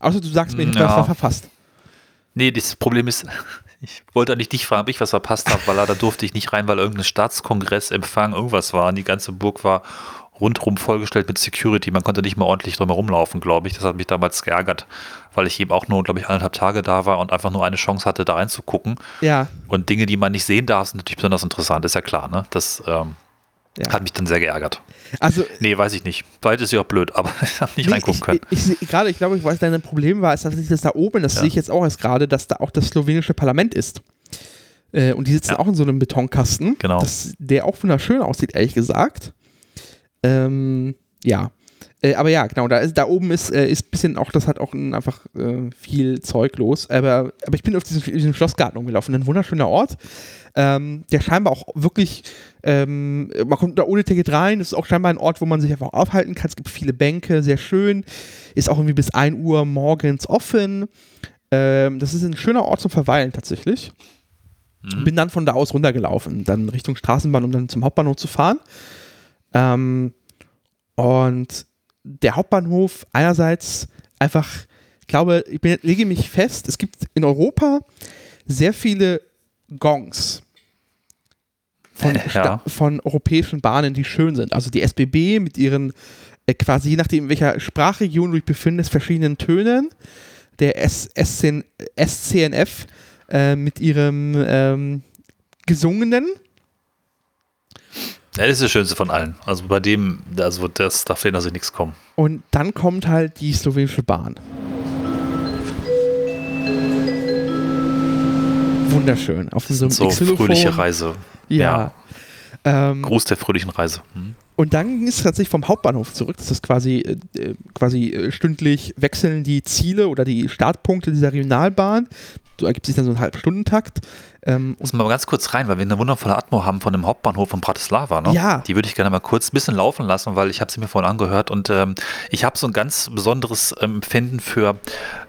Außer du sagst mir, ich Ja. was verfasst. Nee, das Problem ist, ich wollte eigentlich dich fragen, ob ich was verpasst habe, weil da durfte ich nicht rein, weil irgendein Staatskongress, Empfang, irgendwas war und die ganze Burg war rundrum vollgestellt mit Security. Man konnte nicht mal ordentlich drum herumlaufen, glaube ich. Das hat mich damals geärgert, weil ich eben auch nur, glaube ich, eineinhalb Tage da war und einfach nur eine Chance hatte, da reinzugucken. Ja, Und Dinge, die man nicht sehen darf, sind natürlich besonders interessant, ist ja klar, ne? Das ähm, Ja. hat mich dann sehr geärgert. also Nee, weiß ich nicht. Vielleicht ist ja auch blöd, aber ich habe nicht Nee, reingucken können. Ich, ich, ich, gerade, ich glaube, was dein Problem war, ist tatsächlich, dass da oben, das Ja. sehe ich jetzt auch erst gerade, dass da auch das slowenische Parlament ist. Äh, und die sitzen Ja. auch in so einem Betonkasten, Genau. das, der auch wunderschön aussieht, ehrlich gesagt. Ähm, ja. Äh, aber ja, genau, da, ist, da oben ist, äh, ist ein bisschen auch, das hat auch ein, einfach äh, viel Zeug los. Aber, aber ich bin auf diesen, diesen Schlossgarten umgelaufen, ein wunderschöner Ort, ähm, der scheinbar auch wirklich, ähm, man kommt da ohne Ticket rein, das ist auch scheinbar ein Ort, wo man sich einfach aufhalten kann. Es gibt viele Bänke, sehr schön, ist auch irgendwie bis 1 Uhr morgens offen. Ähm, das ist ein schöner Ort zum Verweilen tatsächlich. Bin dann von da aus runtergelaufen, dann Richtung Straßenbahn, um dann zum Hauptbahnhof zu fahren. Ähm, und der Hauptbahnhof einerseits einfach, ich glaube, ich bin, lege mich fest, es gibt in Europa sehr viele Gongs von, Ja. Sta- von europäischen Bahnen, die schön sind. Also die SBB mit ihren äh, quasi, je nachdem, in welcher Sprachregion du dich befindest, verschiedenen Tönen. Der S SCN SCNF äh, mit ihrem ähm, gesungenen. Ja, das ist das Schönste von allen. Also bei dem, also das darf denen also nichts kommen. Und dann kommt halt die slowenische Bahn. Wunderschön. Auf so einem So fröhliche Reise. Ja. Ähm, Gruß der fröhlichen Reise. Hm. und dann ging es tatsächlich vom Hauptbahnhof zurück. Das ist quasi, äh, äh, quasi äh, stündlich wechseln die Ziele oder die Startpunkte dieser Regionalbahn. So ergibt sich dann so ein Halbstundentakt. Ähm, Muss mal ganz kurz rein, weil wir eine wundervolle Atmo haben von dem Hauptbahnhof von Bratislava. Ne? Ja. Die würde ich gerne mal kurz ein bisschen laufen lassen, weil ich habe sie mir vorhin angehört und ähm, ich habe so ein ganz besonderes Empfinden für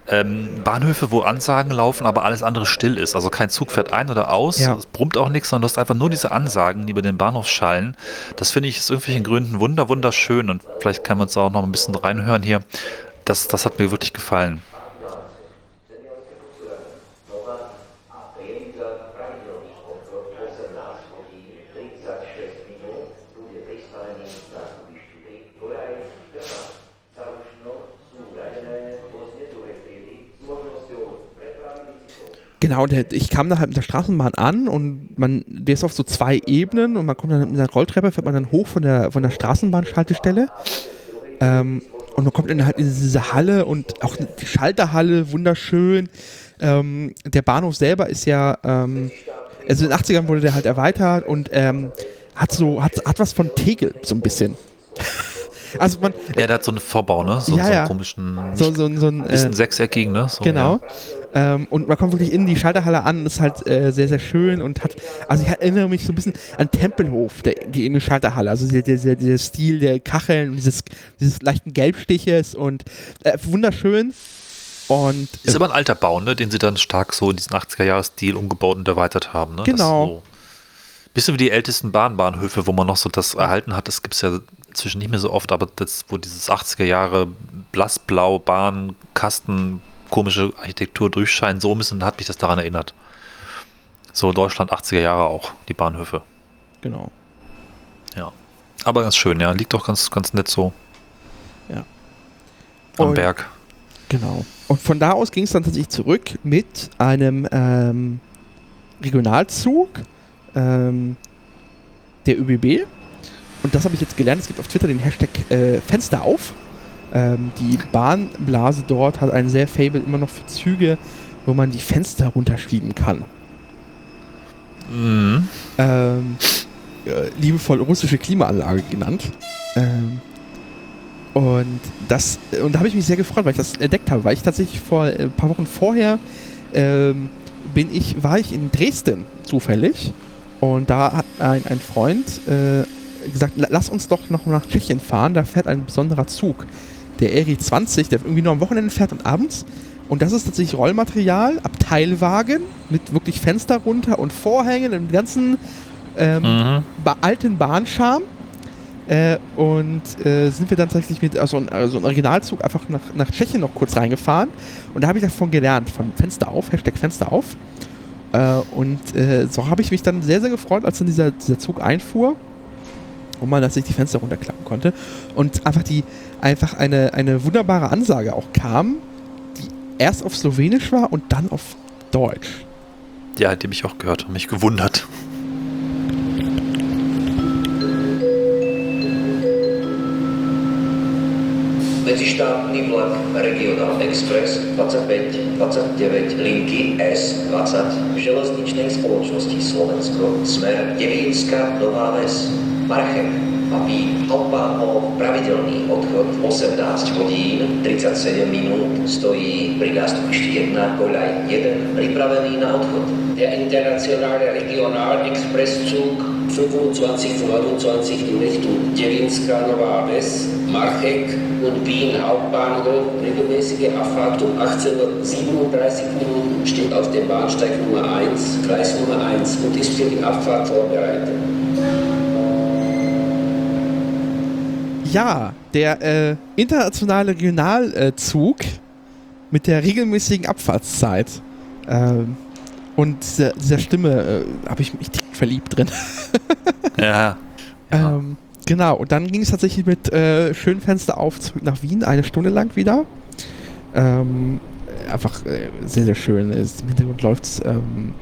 ähm, Bahnhöfe, wo Ansagen laufen, aber alles andere still ist. Also kein Zug fährt ein oder aus, Ja. es brummt auch nichts, sondern du hast einfach nur diese Ansagen, die über den Bahnhof schallen. Das finde ich aus irgendwelchen Gründen wunder, wunderschön und vielleicht können wir uns auch noch ein bisschen reinhören hier. Das, das hat mir wirklich gefallen. Genau, der, ich kam da halt mit der Straßenbahn an und man, der ist auf so zwei Ebenen und man kommt dann mit einer Rolltreppe, fährt man dann hoch von der, von der Straßenbahnschaltestelle. Ähm, und man kommt dann halt in diese Halle und auch die Schalterhalle, wunderschön. Ähm, der Bahnhof selber ist ja, ähm, also in den 80ern wurde der halt erweitert und ähm, hat so, hat, hat was von Tegel, so ein bisschen. also man, Ja, der hat so einen Vorbau, ne? So, Ja, so einen ja. komischen, so, so, so ein, bisschen äh, sechseckigen, ne? So, Genau. Ja. Ähm, und man kommt wirklich in die Schalterhalle an, ist halt äh, sehr, sehr schön und hat, also ich erinnere mich so ein bisschen an Tempelhof, der, die in der Schalterhalle, also der, der, der, Stil der Kacheln und dieses, dieses leichten Gelbstiches und äh, wunderschön. Und Ist aber ein alter Bau, ne? den sie dann stark so in diesen 80er-Jahres-Stil umgebaut und erweitert haben. Ne? Genau. So bisschen wie die ältesten Bahnbahnhöfe, wo man noch so das erhalten hat. Das gibt es ja inzwischen nicht mehr so oft, aber das, wo dieses 80er Jahre blassblau Bahn, Kasten, komische Architektur durchscheint, so ein bisschen hat mich das daran erinnert. So Deutschland 80er Jahre auch, die Bahnhöfe. genau. Ja. Aber ganz schön, ja. Liegt doch ganz, ganz nett so Ja. am Und- Berg. Genau. Und von da aus ging es dann tatsächlich zurück mit einem ähm, Regionalzug ähm, der ÖBB. Und das habe ich jetzt gelernt. Es gibt auf Twitter den Hashtag äh, Fenster auf. Ähm, die Bahnblase dort hat ein sehr Fable immer noch für Züge, wo man die Fenster runterschieben kann. Mhm. Ähm, äh, liebevoll russische Klimaanlage genannt. Ähm, und das, und da habe ich mich sehr gefreut, weil ich das entdeckt habe, weil ich tatsächlich vor äh, ein paar Wochen vorher ähm, bin ich, war ich in Dresden zufällig und da hat ein, ein Freund äh, gesagt, "La- lass uns doch noch nach Tschechien fahren, da fährt ein besonderer Zug. Der ERI 20, der irgendwie nur am Wochenende fährt und abends. Und das ist tatsächlich Rollmaterial, Abteilwagen mit wirklich Fenster runter und Vorhängen im ganzen ähm, Mhm. alten Bahnscham. Äh, und äh, sind wir dann tatsächlich mit also, also ein Originalzug einfach nach, nach Tschechien noch kurz reingefahren. Und da habe ich davon gelernt, von Fenster auf, Hashtag Fenster auf. Äh, und äh, so habe ich mich dann sehr, sehr gefreut, als dann dieser, dieser Zug einfuhr. Wo man sich die Fenster runterklappen konnte. Und einfach die, einfach eine, eine wunderbare Ansage auch kam, die erst auf Slowenisch war und dann auf Deutsch. Ja, die mich auch gehört und mich gewundert. Medzištátny vlak Regional Express 2529 linky S20 železničnej spoločnosti Slovensko smer Devínska Nová Ves Marchem mapí Hauptbahnhof pravidelný odchod 18 hodín 37 minút stojí pri nástupišti 1 koľaj 1 pripravený na odchod. Der internationale Regional-Expresszug 2529 in Richtung Devínska Nová Ves, Marchek und Wien Hauptbahnhof. Regelmäßige Abfahrt um 18.37 Minuten steht auf dem Bahnsteig Nummer 1, Gleis Nummer 1 und ist für die Abfahrt vorbereitet. Ja, der äh, internationale Regionalzug mit der regelmäßigen Abfahrtszeit. Ähm, und dieser, dieser Stimme äh, habe ich mich direkt verliebt drin. Ja. Ähm, genau, und dann ging es tatsächlich mit äh, Schönfenster auf zurück nach Wien, eine Stunde lang wieder. Ähm, einfach äh, sehr, sehr schön. Im Hintergrund läuft ähm,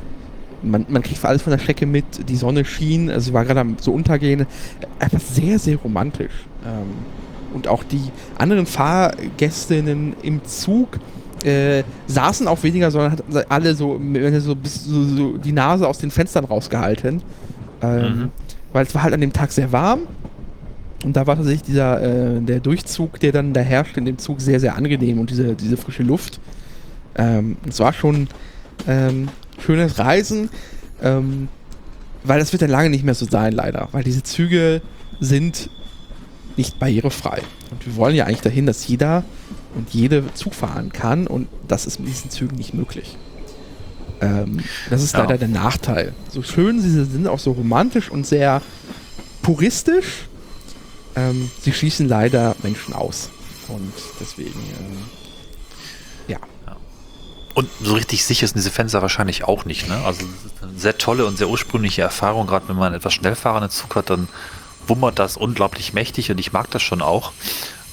man, man kriegt alles von der Strecke mit, die Sonne schien, also sie war gerade am so untergehen. Einfach sehr, sehr romantisch. Ähm, und auch die anderen Fahrgästinnen im Zug äh, saßen auch weniger, sondern hatten alle so, so, bis, so, so die Nase aus den Fenstern rausgehalten. Ähm, Mhm. Weil es war halt an dem Tag sehr warm. Und da war tatsächlich dieser, äh, der Durchzug, der dann da herrscht in dem Zug, sehr, sehr angenehm und diese, diese frische Luft. Ähm, es war schon ähm, schönes Reisen, ähm, weil das wird dann lange nicht mehr so sein, leider. Weil diese Züge sind nicht barrierefrei. Und wir wollen ja eigentlich dahin, dass jeder und jede Zug fahren kann und das ist mit diesen Zügen nicht möglich. Ähm, das ist Ja. leider der Nachteil. So schön sie sind, auch so romantisch und sehr puristisch, ähm, sie schließen leider Menschen aus. Und deswegen, ja. Und so richtig sicher sind diese Fenster wahrscheinlich auch nicht. Ne? Also eine sehr tolle und sehr ursprüngliche Erfahrung. Gerade wenn man einen etwas schnell fahrenden Zug hat, dann wummert das unglaublich mächtig und ich mag das schon auch.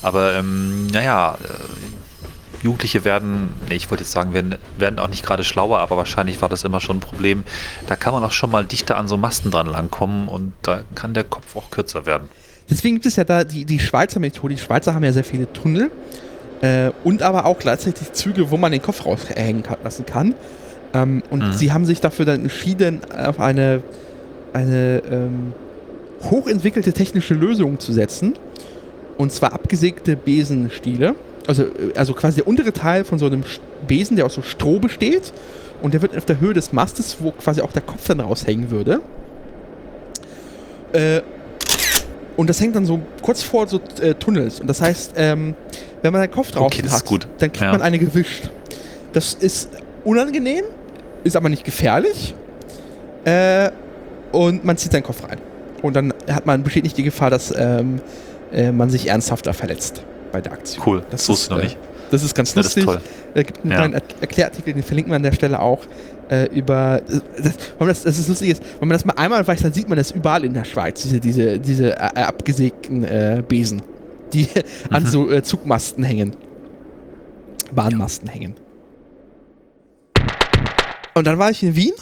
Aber ähm, naja, äh, Jugendliche werden, nee, ich wollte jetzt sagen, werden, werden auch nicht gerade schlauer, aber wahrscheinlich war das immer schon ein Problem. Da kann man auch schon mal dichter an so Masten dran langkommen und da kann der Kopf auch kürzer werden. Deswegen gibt es ja da die, die Schweizer Methode. Die Schweizer haben ja sehr viele Tunnel äh, und aber auch gleichzeitig Züge, wo man den Kopf raushängen lassen kann. Ähm, und Mhm. sie haben sich dafür dann entschieden, auf eine, eine ähm, hochentwickelte technische Lösung zu setzen. Und zwar abgesägte Besenstiele. Also, äh, also quasi der untere Teil von so einem Besen, der aus so Stroh besteht. Und der wird auf der Höhe des Mastes, wo quasi auch der Kopf dann raushängen würde. Äh, und das hängt dann so kurz vor so äh, Tunnels. Und das heißt, ähm, wenn man den Kopf draußen Okay, hat, dann kriegt Ja. man eine gewischt. Das ist unangenehm, ist aber nicht gefährlich. Äh, und man zieht seinen Kopf rein. Und dann hat man, besteht nicht die Gefahr, dass ähm, äh, man sich ernsthafter verletzt bei der Aktion. Cool, das wusste ich noch äh, nicht. Das ist ganz Ja, das ist lustig. toll. Es gibt einen Ja. kleinen Er- Erklärartikel, den verlinken wir an der Stelle auch, äh, über, äh, das, wenn man das, das ist lustig ist, wenn man das mal einmal weiß, dann sieht man das überall in der Schweiz, diese, diese, diese äh, abgesägten äh, Besen, die an Mhm. so äh, Zugmasten hängen. Bahnmasten hängen. Und dann war ich in Wien,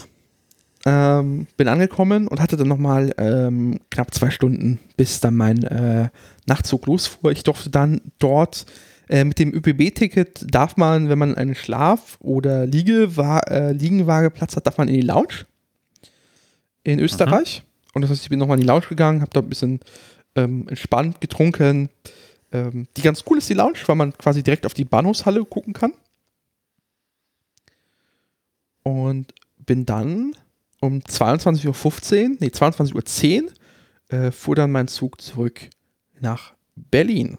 ähm, bin angekommen und hatte dann nochmal ähm, knapp zwei Stunden, bis dann mein äh, Nachtzug losfuhr. Ich durfte dann dort äh, mit dem ÖPB-Ticket darf man, wenn man einen Schlaf- oder Liegewa äh, Liegenwageplatz hat, darf man in die Lounge in Österreich. Und das heißt, ich bin nochmal in die Lounge gegangen, habe da ein bisschen ähm, entspannt getrunken. Ähm, die ganz cool ist die Lounge, weil man quasi direkt auf die Bahnhofshalle gucken kann. Und bin dann um 22.15 Uhr, nee, 22.10 Uhr, äh, fuhr dann mein Zug zurück nach Berlin.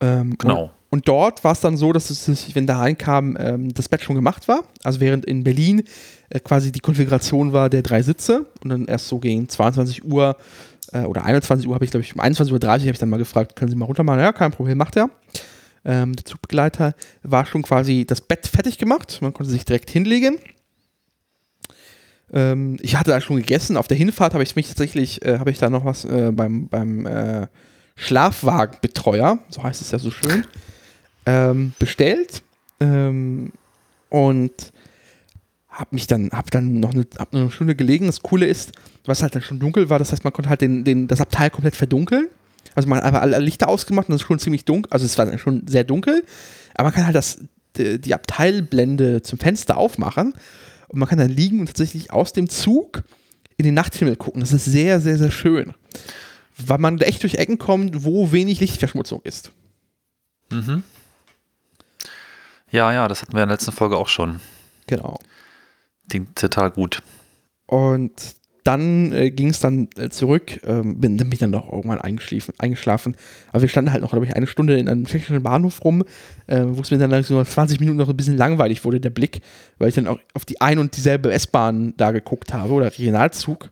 Ähm, Genau. Und, und dort war es dann so, dass es, wenn da reinkam, ähm, das Bett schon gemacht war. Also während in Berlin äh, quasi die Konfiguration war der drei Sitze und dann erst so gegen 22 Uhr äh, oder 21 Uhr habe ich, glaube ich, um 21.30 Uhr habe ich dann mal gefragt, können Sie mal runter machen? Ja, kein Problem, macht er. Ähm, der Zugbegleiter war schon quasi das Bett fertig gemacht. Man konnte sich direkt hinlegen. Ähm, ich hatte da schon gegessen. Auf der Hinfahrt habe ich mich tatsächlich, äh, habe ich da noch was äh, beim, beim äh, Schlafwagenbetreuer, so heißt es ja so schön, ähm, bestellt. Ähm, und habe mich dann, habe dann noch eine, hab noch eine Stunde gelegen. Das Coole ist, was halt dann schon dunkel war, das heißt, man konnte halt den, den, das Abteil komplett verdunkeln. Also man hat einfach alle Lichter ausgemacht und das ist schon ziemlich dunkel, also es war dann schon sehr dunkel, aber man kann halt das, die, die Abteilblende zum Fenster aufmachen und man kann dann liegen und tatsächlich aus dem Zug in den Nachthimmel gucken. Das ist sehr, sehr, sehr schön. Weil man echt durch Ecken kommt, wo wenig Lichtverschmutzung ist. Mhm. Ja, ja, das hatten wir in der letzten Folge auch schon. Genau. Klingt total gut. Und dann äh, ging es dann äh, zurück, ähm, bin, bin dann doch irgendwann eingeschlafen, eingeschlafen. Aber wir standen halt noch, glaube ich, eine Stunde in einem tschechischen Bahnhof rum, äh, wo es mir dann so 20 Minuten noch ein bisschen langweilig wurde, der Blick, weil ich dann auch auf die ein und dieselbe S-Bahn da geguckt habe oder Regionalzug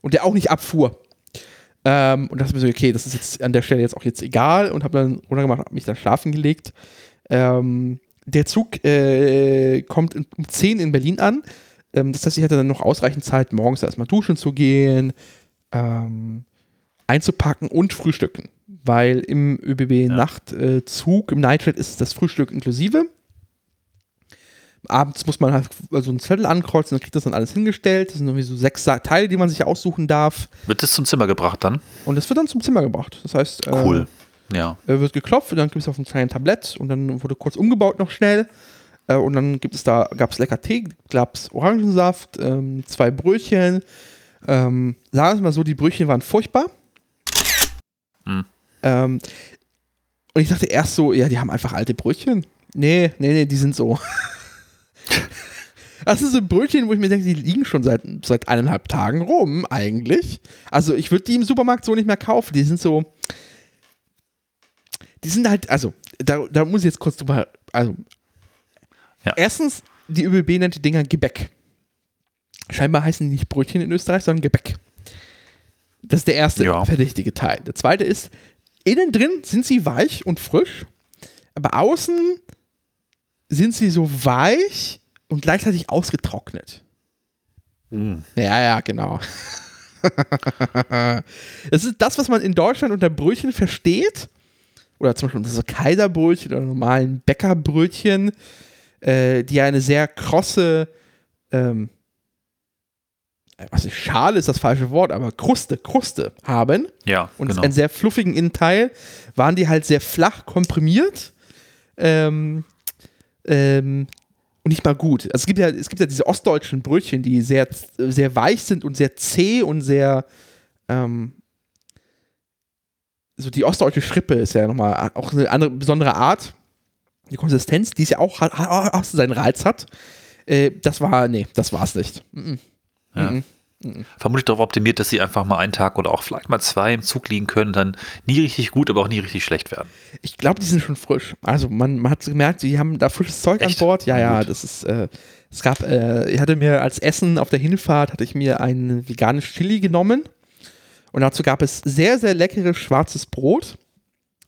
und der auch nicht abfuhr. Ähm, und dachte mir so, okay, das ist jetzt an der Stelle jetzt auch jetzt egal und habe dann runtergemacht, habe mich dann schlafen gelegt. Ähm, der Zug äh, kommt um 10 in Berlin an. Ähm, das heißt, ich hatte dann noch ausreichend Zeit, morgens erstmal duschen zu gehen, ähm, einzupacken und frühstücken. Weil im ÖBB-Nachtzug, im Night ist das Frühstück inklusive. Abends muss man halt so einen Zettel ankreuzen, dann kriegt das dann alles hingestellt. Das sind irgendwie so sechs Teile, die man sich aussuchen darf. Wird es zum Zimmer gebracht dann? Und das wird dann zum Zimmer gebracht. Das heißt, äh, Cool. Ja. äh, wird geklopft und dann gibt es auf einem kleinen Tablett und dann wurde kurz umgebaut noch schnell. Äh, und dann gibt es da, gab es lecker Tee, gab es Orangensaft, ähm, zwei Brötchen. Ähm, sagen wir es mal so, die Brötchen waren furchtbar. Hm. Ähm, und ich dachte erst so, ja, die haben einfach alte Brötchen. Nee, nee, nee, die sind so. Das sind so Brötchen, wo ich mir denke, die liegen schon seit, seit eineinhalb Tagen rum, eigentlich. Also ich würde die im Supermarkt so nicht mehr kaufen. Die sind so. Die sind halt, also, da, da muss ich jetzt kurz drüber. Also, Ja. erstens, die ÖBB nennt die Dinger Gebäck. Scheinbar heißen die nicht Brötchen in Österreich, sondern Gebäck. Das ist der erste Ja. verdächtige Teil. Der zweite ist, innen drin sind sie weich und frisch, aber außen sind sie so weich und gleichzeitig ausgetrocknet. Mhm. Ja, ja, genau. das ist das, was man in Deutschland unter Brötchen versteht. Oder zum Beispiel unter so Kaiserbrötchen oder normalen Bäckerbrötchen, äh, die eine sehr krosse, ähm, ist, Schale ist das falsche Wort, aber Kruste, Kruste haben Ja, und genau. einen sehr fluffigen Innenteil, waren die halt sehr flach komprimiert ähm, ähm, und nicht mal gut. Also es gibt ja, es gibt ja diese ostdeutschen Brötchen, die sehr, sehr weich sind und sehr zäh und sehr ähm, so die ostdeutsche Schrippe ist ja nochmal auch eine andere besondere Art. Die Konsistenz, die es ja auch, hat- auch, seinen Reiz hat. Äh, das war, nee, das war es nicht. Mhm. Ja. Mhm. Vermutlich darauf optimiert, dass sie einfach mal einen Tag oder auch vielleicht mal zwei im Zug liegen können, dann nie richtig gut, aber auch nie richtig schlecht werden. Ich glaube, die sind schon frisch. Also man, man hat gemerkt, die haben da frisches Zeug Echt? an Bord. Ja, ja, Gut. das ist, äh, es gab, äh, ich hatte mir als Essen auf der Hinfahrt, hatte ich mir ein veganes Chili genommen. Und dazu gab es sehr, sehr leckeres schwarzes Brot.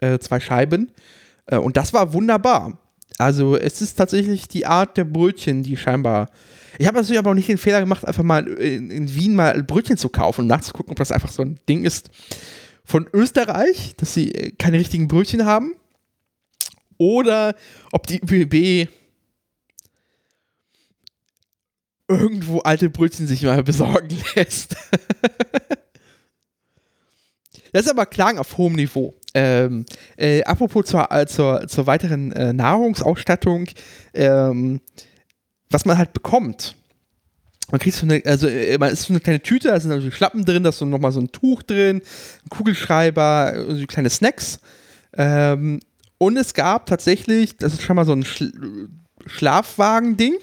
Äh, zwei Scheiben. Äh, und das war wunderbar. Also es ist tatsächlich die Art der Brötchen, die scheinbar. Ich habe natürlich aber auch nicht den Fehler gemacht, einfach mal in, in Wien mal Brötchen zu kaufen und nachzugucken, ob das einfach so ein Ding ist von Österreich, dass sie äh, keine richtigen Brötchen haben. Oder ob die ÖBB irgendwo alte Brötchen sich mal besorgen lässt. Das ist aber Klagen auf hohem Niveau. Ähm, äh, apropos zur, äh, zur, zur weiteren äh, Nahrungsausstattung, ähm, was man halt bekommt. Man kriegt so eine, also äh, man ist so eine kleine Tüte, da sind also Schlappen drin, da ist so nochmal so ein Tuch drin, ein Kugelschreiber, äh, so kleine Snacks. Ähm, und es gab tatsächlich, das ist schon mal so ein Schl Schlafwagen-Ding,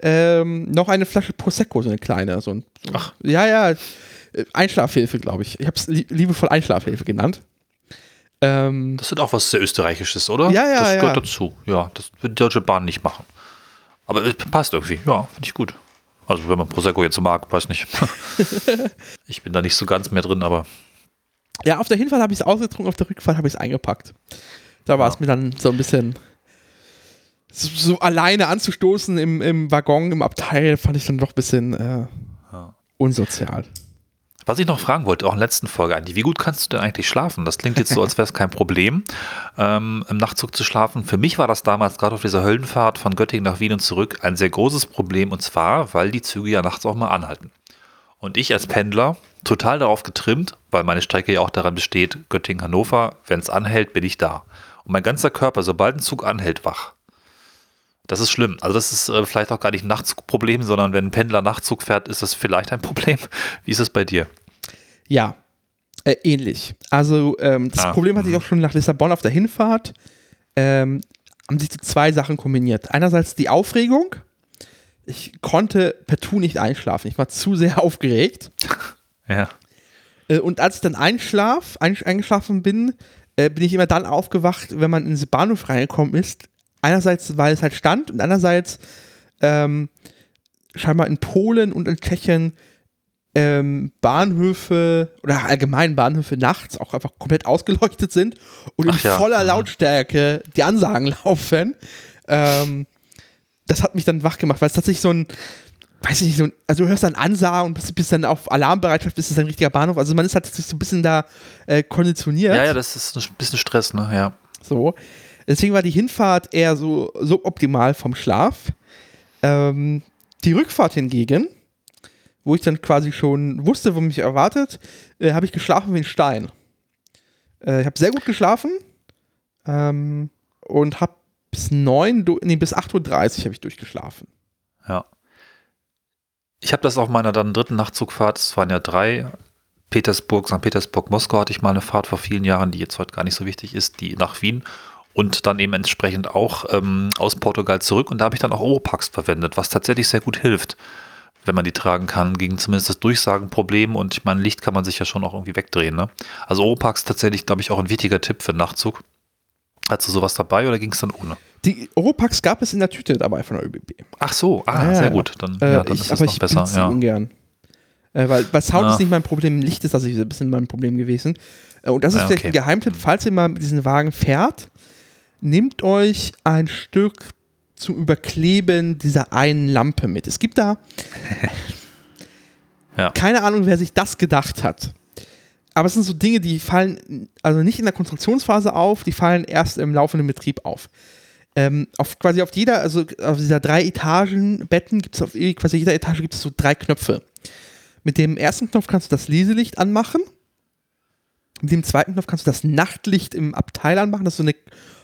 ähm, noch eine Flasche Prosecco, so eine kleine. So ein, so Ach. Ja, ja. Einschlafhilfe, glaube ich. Ich habe es liebevoll Einschlafhilfe genannt. Ähm, Das ist auch was sehr Österreichisches, oder? Ja, ja, Das ja. gehört dazu. Ja, das wird die Deutsche Bahn nicht machen. Aber es passt irgendwie. Ja, finde ich gut. Also, wenn man Prosecco jetzt mag, weiß nicht. ich bin da nicht so ganz mehr drin, aber ja, auf der Hinfahrt habe ich es ausgetrunken, auf der Rückfahrt habe ich es eingepackt. Da war Ja. es mir dann so ein bisschen. so, so alleine anzustoßen im, im Waggon, im Abteil, fand ich dann doch ein bisschen äh, unsozial. Was ich noch fragen wollte, auch in der letzten Folge eigentlich, wie gut kannst du denn eigentlich schlafen? Das klingt jetzt so, als wäre es kein Problem, ähm, im Nachtzug zu schlafen. Für mich war das damals gerade auf dieser Höllenfahrt von Göttingen nach Wien und zurück ein sehr großes Problem und zwar, weil die Züge ja nachts auch mal anhalten. Und ich als Pendler, total darauf getrimmt, weil meine Strecke ja auch daran besteht, Göttingen-Hannover, wenn es anhält, bin ich da. Und mein ganzer Körper, sobald ein Zug anhält, wach. Das ist schlimm. Also das ist äh, vielleicht auch gar nicht ein Nachtzugproblem, sondern wenn ein Pendler Nachtzug fährt, ist das vielleicht ein Problem. Wie ist es bei dir? Ja, äh, ähnlich. Also ähm, das Ah, Problem hatte ich auch schon nach Lissabon auf der Hinfahrt. Ähm, haben sich die zwei Sachen kombiniert. Einerseits die Aufregung. Ich konnte partout nicht einschlafen. Ich war zu sehr aufgeregt. Ja. Äh, und als ich dann einschlaf, ein, eingeschlafen bin, äh, bin ich immer dann aufgewacht, wenn man in den Bahnhof reingekommen ist. Einerseits, weil es halt stand und andererseits ähm, scheinbar in Polen und in Tschechien ähm, Bahnhöfe oder allgemein Bahnhöfe nachts auch einfach komplett ausgeleuchtet sind und in Ach ja. voller. Lautstärke die Ansagen laufen. Ähm, das hat mich dann wach gemacht, weil es tatsächlich so ein, weiß ich nicht, so ein, also du hörst dann Ansagen und bist, bist dann auf Alarmbereitschaft, bis es ein richtiger Bahnhof. Also man ist halt tatsächlich so ein bisschen da äh, konditioniert. Ja, ja, das ist ein bisschen Stress, ne? Ja. So. Deswegen war die Hinfahrt eher so suboptimal vom Schlaf. Ähm, die Rückfahrt hingegen, wo ich dann quasi schon wusste, wo mich erwartet, äh, habe ich geschlafen wie ein Stein. Äh, ich habe sehr gut geschlafen ähm, und habe bis 9, du- nee, bis 8.30 Uhr habe ich durchgeschlafen. Ja. Ich habe das auf meiner dann dritten Nachtzugfahrt, es waren ja drei, Petersburg, St. Petersburg, Moskau hatte ich mal eine Fahrt vor vielen Jahren, die jetzt heute gar nicht so wichtig ist, die nach Wien und dann eben entsprechend auch ähm, aus Portugal zurück und da habe ich dann auch Oropax verwendet, was tatsächlich sehr gut hilft, wenn man die tragen kann, gegen zumindest das Durchsagenproblem und ich meine, Licht kann man sich ja schon auch irgendwie wegdrehen. Ne? Also Oropax tatsächlich, glaube ich, auch ein wichtiger Tipp für Nachtzug. Hast du sowas dabei oder ging es dann ohne? Die Oropax gab es in der Tüte dabei von der ÖBB. Ach so, ah, Ja, sehr ja. gut. Dann, Äh, ja, dann ich, ist es aber noch besser. Ja. ungern. Äh, weil, weil Sound Ja. ist nicht mein Problem, Licht ist tatsächlich ein bisschen mein Problem gewesen. Äh, und das ist Ja, vielleicht okay. ein Geheimtipp, falls ihr mal mit diesen Wagen fährt, nehmt euch ein Stück zum Überkleben dieser einen Lampe mit. Es gibt da Ja. keine Ahnung, wer sich das gedacht hat. Aber es sind so Dinge, die fallen also nicht in der Konstruktionsphase auf, die fallen erst im laufenden Betrieb auf. Ähm, auf quasi auf jeder, also auf dieser drei Etagen Betten gibt es auf quasi jeder Etage gibt es so drei Knöpfe. Mit dem ersten Knopf kannst du das Leselicht anmachen. Mit dem zweiten Knopf kannst du das Nachtlicht im Abteil anmachen. Das ist so eine,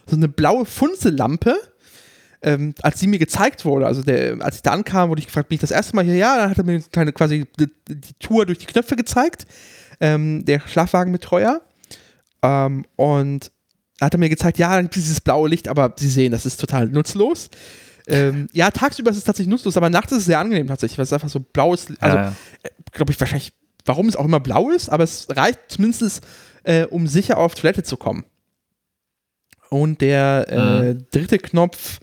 so eine blaue Funzellampe. Ähm, als sie mir gezeigt wurde, also der, als ich da ankam, wurde ich gefragt, bin ich das erste Mal hier? Ja, dann hat er mir eine kleine, quasi die, die Tour durch die Knöpfe gezeigt. Ähm, der Schlafwagenbetreuer. Ähm, und da hat er mir gezeigt, ja, dann gibt es dieses blaue Licht, aber Sie sehen, das ist total nutzlos. Ähm, ja, tagsüber ist es tatsächlich nutzlos, aber nachts ist es sehr angenehm tatsächlich, weil es einfach so blaues, also Ja, ja. glaube ich wahrscheinlich, warum es auch immer blau ist, aber es reicht zumindest, äh, um sicher auf Toilette zu kommen. Und der äh, dritte Knopf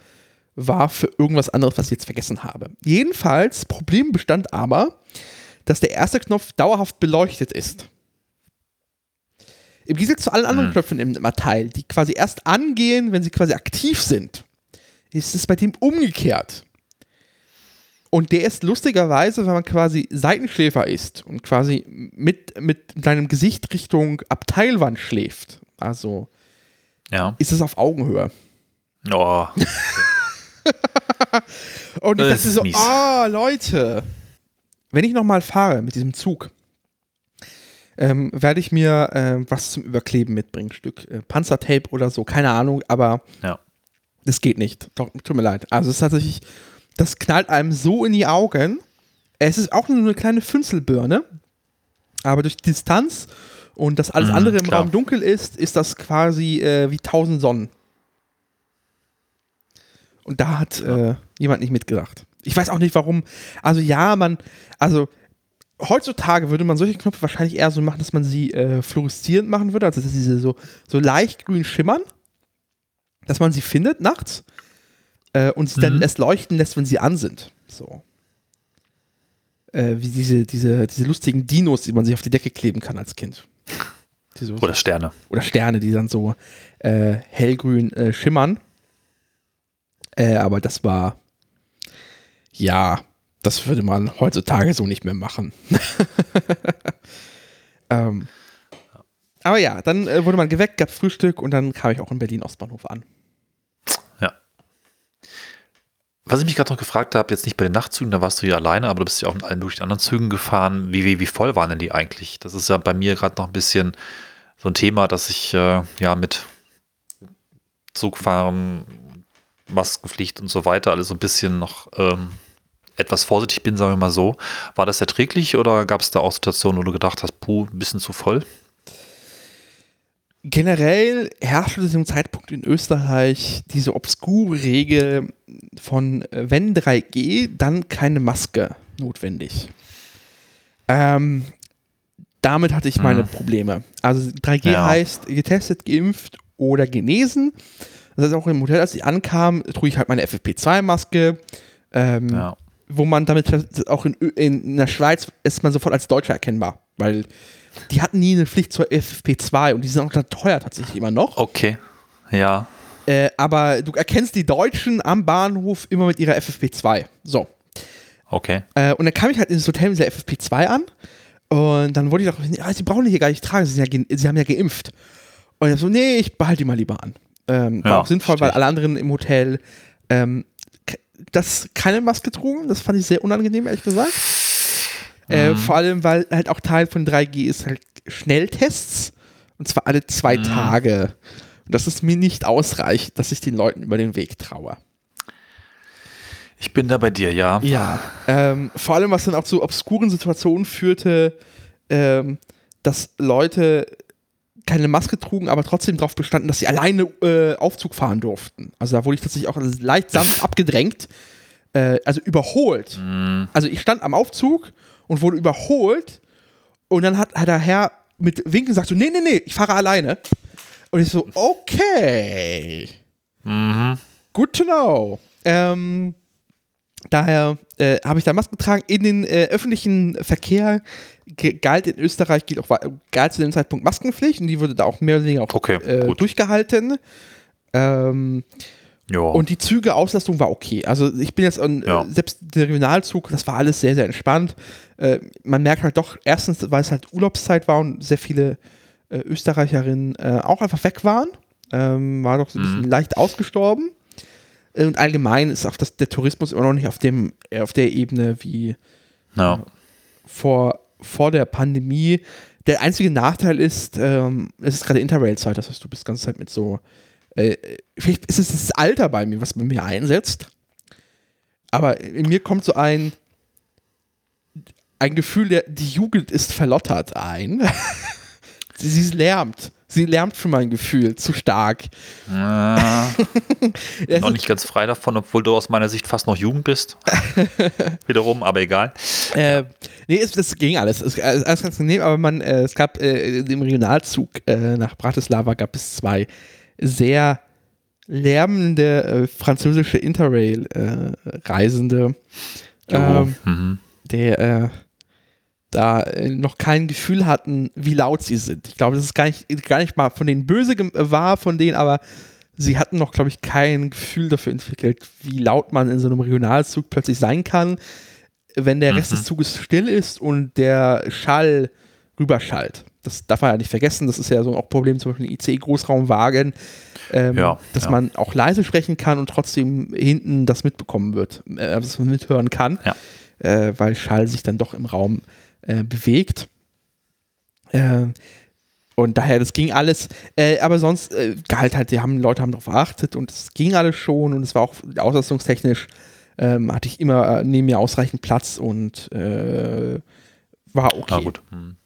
war für irgendwas anderes, was ich jetzt vergessen habe. Jedenfalls, Problem bestand aber, dass der erste Knopf dauerhaft beleuchtet ist. Im Gegensatz zu allen anderen Mhm. Knöpfen im Abteil, die quasi erst angehen, wenn sie quasi aktiv sind, ist es bei dem umgekehrt. Und der ist lustigerweise, wenn man quasi Seitenschläfer ist und quasi mit, mit deinem Gesicht Richtung Abteilwand schläft, also Ja. ist es auf Augenhöhe. Oh, Und ich Das dachte ist so, ah, Leute, wenn ich nochmal fahre mit diesem Zug, ähm, werde ich mir ähm, was zum Überkleben mitbringen. Stück äh, Panzertape oder so, keine Ahnung, aber Ja. das geht nicht. Tut mir leid. Also es ist tatsächlich, das knallt einem so in die Augen. Es ist auch nur eine kleine Fünzelbirne, aber durch Distanz und dass alles Mhm, andere im klar. Raum dunkel ist, ist das quasi äh, wie tausend Sonnen. Und da hat äh, jemand nicht mitgedacht. Ich weiß auch nicht warum. Also ja, man, also heutzutage würde man solche Knöpfe wahrscheinlich eher so machen, dass man sie äh, fluoreszierend machen würde, also dass sie so, so leicht grün schimmern, dass man sie findet nachts äh, und sie dann Mhm. erst leuchten lässt, wenn sie an sind. So. Äh, wie diese, diese, diese lustigen Dinos, die man sich auf die Decke kleben kann als Kind. Oder Sterne. oder Sterne, die dann so äh, hellgrün äh, schimmern. Äh, aber das war, ja, das würde man heutzutage so nicht mehr machen. ähm, aber ja, dann äh, wurde man geweckt, gab Frühstück und dann kam ich auch in Berlin Ostbahnhof an. Ja. Was ich mich gerade noch gefragt habe, jetzt nicht bei den Nachtzügen, da warst du ja alleine, aber du bist ja auch mit allen durch die anderen Zügen gefahren. Wie, wie, wie voll waren denn die eigentlich? Das ist ja bei mir gerade noch ein bisschen so ein Thema, dass ich äh, ja mit Zugfahren, Maskenpflicht und so weiter alles so ein bisschen noch ähm, etwas vorsichtig bin, sagen wir mal so. War das erträglich oder gab es da auch Situationen, wo du gedacht hast, puh, ein bisschen zu voll? Generell herrschte zu diesem Zeitpunkt in Österreich diese obskure Regel von äh, wenn 3G, dann keine Maske notwendig. Ähm, damit hatte ich meine Hm. Probleme. Also 3G Ja. heißt getestet, geimpft oder genesen. Das heißt auch im Hotel, als ich ankam, trug ich halt meine FFP2-Maske. Ähm, Ja. Wo man damit auch in, Ö- in der Schweiz ist man sofort als Deutscher erkennbar, weil die hatten nie eine Pflicht zur FFP2 und die sind auch teuer tatsächlich immer noch. Okay. Ja. Äh, aber du erkennst die Deutschen am Bahnhof immer mit ihrer FFP2. So. Okay. Äh, und dann kam ich halt ins Hotel mit der FFP2 an. Und dann wurde ich doch, ah, sie brauchen die hier gar nicht tragen, sie, ja, sie haben ja geimpft. Und ich hab so, nee, ich behalte die mal lieber an. Ähm, war Ja, auch sinnvoll, weil verstehe ich. alle anderen im Hotel ähm, das keine Maske trugen. Das fand ich sehr unangenehm, ehrlich gesagt. Äh, Mhm. vor allem, weil halt auch Teil von 3G ist halt Schnelltests. Und zwar alle zwei Mhm. Tage. Und das ist mir nicht ausreichend, dass ich den Leuten über den Weg traue. Ich bin da bei dir, ja. Ja. Ähm, vor allem, was dann auch zu obskuren Situationen führte, ähm, dass Leute keine Maske trugen, aber trotzdem darauf bestanden, dass sie alleine äh, Aufzug fahren durften. Also da wurde ich tatsächlich auch leicht sanft abgedrängt, äh, also überholt. Mhm. Also ich stand am Aufzug und wurde überholt und dann hat, hat der Herr mit Winken gesagt so, nee, nee, nee, ich fahre alleine. Und ich so, okay. Mhm. Good to know. Ähm, daher äh, habe ich da Masken getragen. In den äh, öffentlichen Verkehr galt in Österreich gilt auch, galt zu dem Zeitpunkt Maskenpflicht und die wurde da auch mehr oder weniger auch Okay, äh, durchgehalten. Ähm, und die Züge Auslastung war okay. Also ich bin jetzt an, Ja. äh, selbst der Regionalzug, das war alles sehr, sehr entspannt. Äh, man merkt halt doch, erstens, weil es halt Urlaubszeit war und sehr viele äh, Österreicherinnen äh, auch einfach weg waren. Ähm, war doch so ein bisschen leicht ausgestorben. Äh, Und allgemein ist auch das, der Tourismus immer noch nicht auf, dem, auf der Ebene wie ja. vor, vor der Pandemie. Der einzige Nachteil ist, ähm, es ist gerade Interrail-Zeit, das heißt, du bist die ganze Zeit mit so. Äh, vielleicht ist es das Alter bei mir, was bei mir einsetzt. Aber in mir kommt so ein, ein Gefühl, der, die Jugend ist verlottert ein. sie, sie lärmt. Sie lärmt für mein Gefühl zu stark. Äh, Es noch nicht ganz frei davon, obwohl du aus meiner Sicht fast noch Jugend bist. Wiederum, aber egal. Äh, nee, es, es ging alles. Es, alles ganz angenehm, aber man, äh, es gab äh, im Regionalzug äh, nach Bratislava gab es zwei sehr lärmende äh, französische Interrail-Reisende, ähm, Mhm. der äh, da äh, noch kein Gefühl hatten, wie laut sie sind. Ich glaube, das ist gar nicht, gar nicht mal von denen böse äh, war, von denen, aber sie hatten noch, glaube ich, kein Gefühl dafür entwickelt, wie laut man in so einem Regionalzug plötzlich sein kann, wenn der Rest Mhm. des Zuges still ist und der Schall rüberschallt. Das darf man ja nicht vergessen. Das ist ja so auch ein Problem zum Beispiel in IC-Großraumwagen, ähm, Ja, dass ja. man auch leise sprechen kann und trotzdem hinten das mitbekommen wird, äh, dass man mithören kann, Ja. äh, weil Schall sich dann doch im Raum äh, bewegt. Äh, und daher, das ging alles, äh, aber sonst äh, galt halt, die haben, Leute haben darauf geachtet und es ging alles schon und es war auch auslastungstechnisch, ähm, hatte ich immer äh, neben mir ausreichend Platz und äh, war okay. Na gut. Mhm.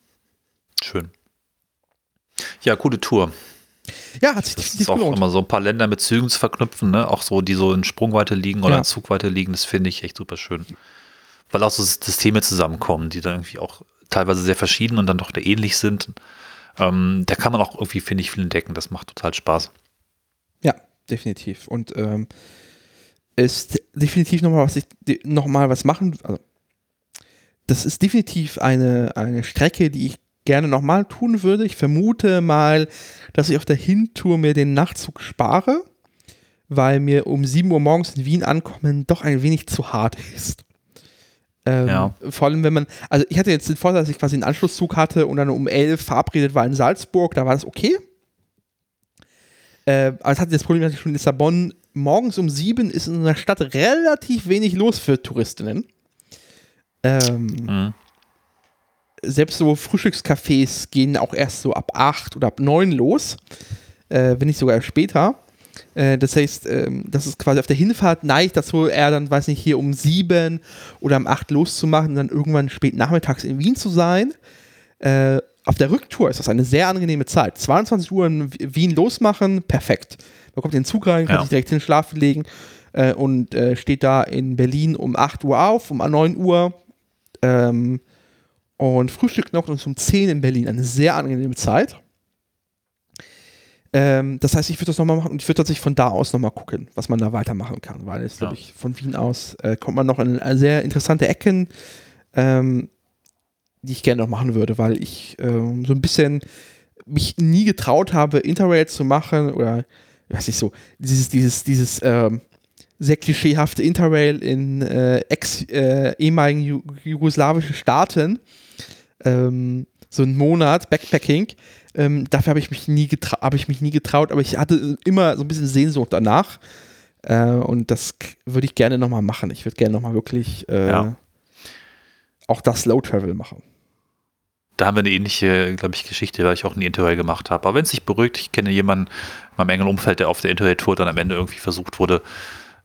Schön. Ja, coole Tour. Ja, hat sich Das ist auch gelohnt. immer so ein paar Länder mit Zügen zu verknüpfen, ne? Auch so, die so in Sprungweite liegen oder Ja. in Zugweite liegen, das finde ich echt super schön. Weil auch so Systeme zusammenkommen, die dann irgendwie auch teilweise sehr verschieden und dann doch ähnlich sind. Ähm, da kann man auch irgendwie, finde ich, viel entdecken. Das macht total Spaß. Ja, definitiv. Und ähm, ist definitiv nochmal was ich de- noch mal was machen. Also, das ist definitiv eine, eine Strecke, die ich gerne nochmal tun würde. Ich vermute mal, dass ich auf der Hintour mir den Nachtzug spare. weil mir um 7 Uhr morgens in Wien ankommen doch ein wenig zu hart ist. Ähm, Ja. Vor allem, wenn man, also ich hatte jetzt den Vorteil, dass ich quasi einen Anschlusszug hatte und dann um 11 verabredet war in Salzburg, da war das okay. Äh, aber es hatte das Problem, dass ich schon in Lissabon morgens um 7 ist in der Stadt relativ wenig los für Touristinnen. Ähm, Mhm. selbst so Frühstückscafés gehen auch erst so ab 8 oder ab 9 los, äh, wenn nicht sogar später. Äh, das heißt, ähm, das ist quasi auf der Hinfahrt neigt dazu, eher dann, weiß nicht, hier um 7 oder um 8 loszumachen und dann irgendwann spät nachmittags in Wien zu sein. Äh, auf der Rücktour ist das eine sehr angenehme Zeit. 22 Uhr in Wien losmachen, perfekt. Man kommt in den Zug rein, kann Ja. sich direkt hin schlafen legen äh, und steht da in Berlin um 8 Uhr auf, um 9 Uhr. Ähm, und frühstückt noch und um 10 in Berlin. Eine sehr angenehme Zeit. Ähm, das heißt, ich würde das nochmal machen und ich würde tatsächlich von da aus nochmal gucken, was man da weitermachen kann, weil es, Ja. glaube ich, von Wien aus äh, kommt man noch in äh, sehr interessante Ecken, ähm, die ich gerne noch machen würde, weil ich ähm, so ein bisschen mich nie getraut habe, Interrail zu machen oder, ich weiß nicht so, dieses, dieses, dieses, ähm, sehr klischeehafte Interrail in äh, ex, äh, ehemaligen Ju jugoslawischen Staaten. Ähm, so einen Monat Backpacking. Ähm, dafür habe ich mich nie habe ich mich nie getraut, aber ich hatte immer so ein bisschen Sehnsucht danach. Äh, und das würde ich gerne nochmal machen. Ich würde gerne nochmal wirklich äh, Ja. auch das Slow Travel machen. Da haben wir eine ähnliche, glaube ich, Geschichte, weil ich auch eine Interrail gemacht habe. Aber wenn es sich beruhigt, ich kenne jemanden in meinem engen Umfeld, der auf der Interrail-Tour dann am Ende irgendwie versucht wurde,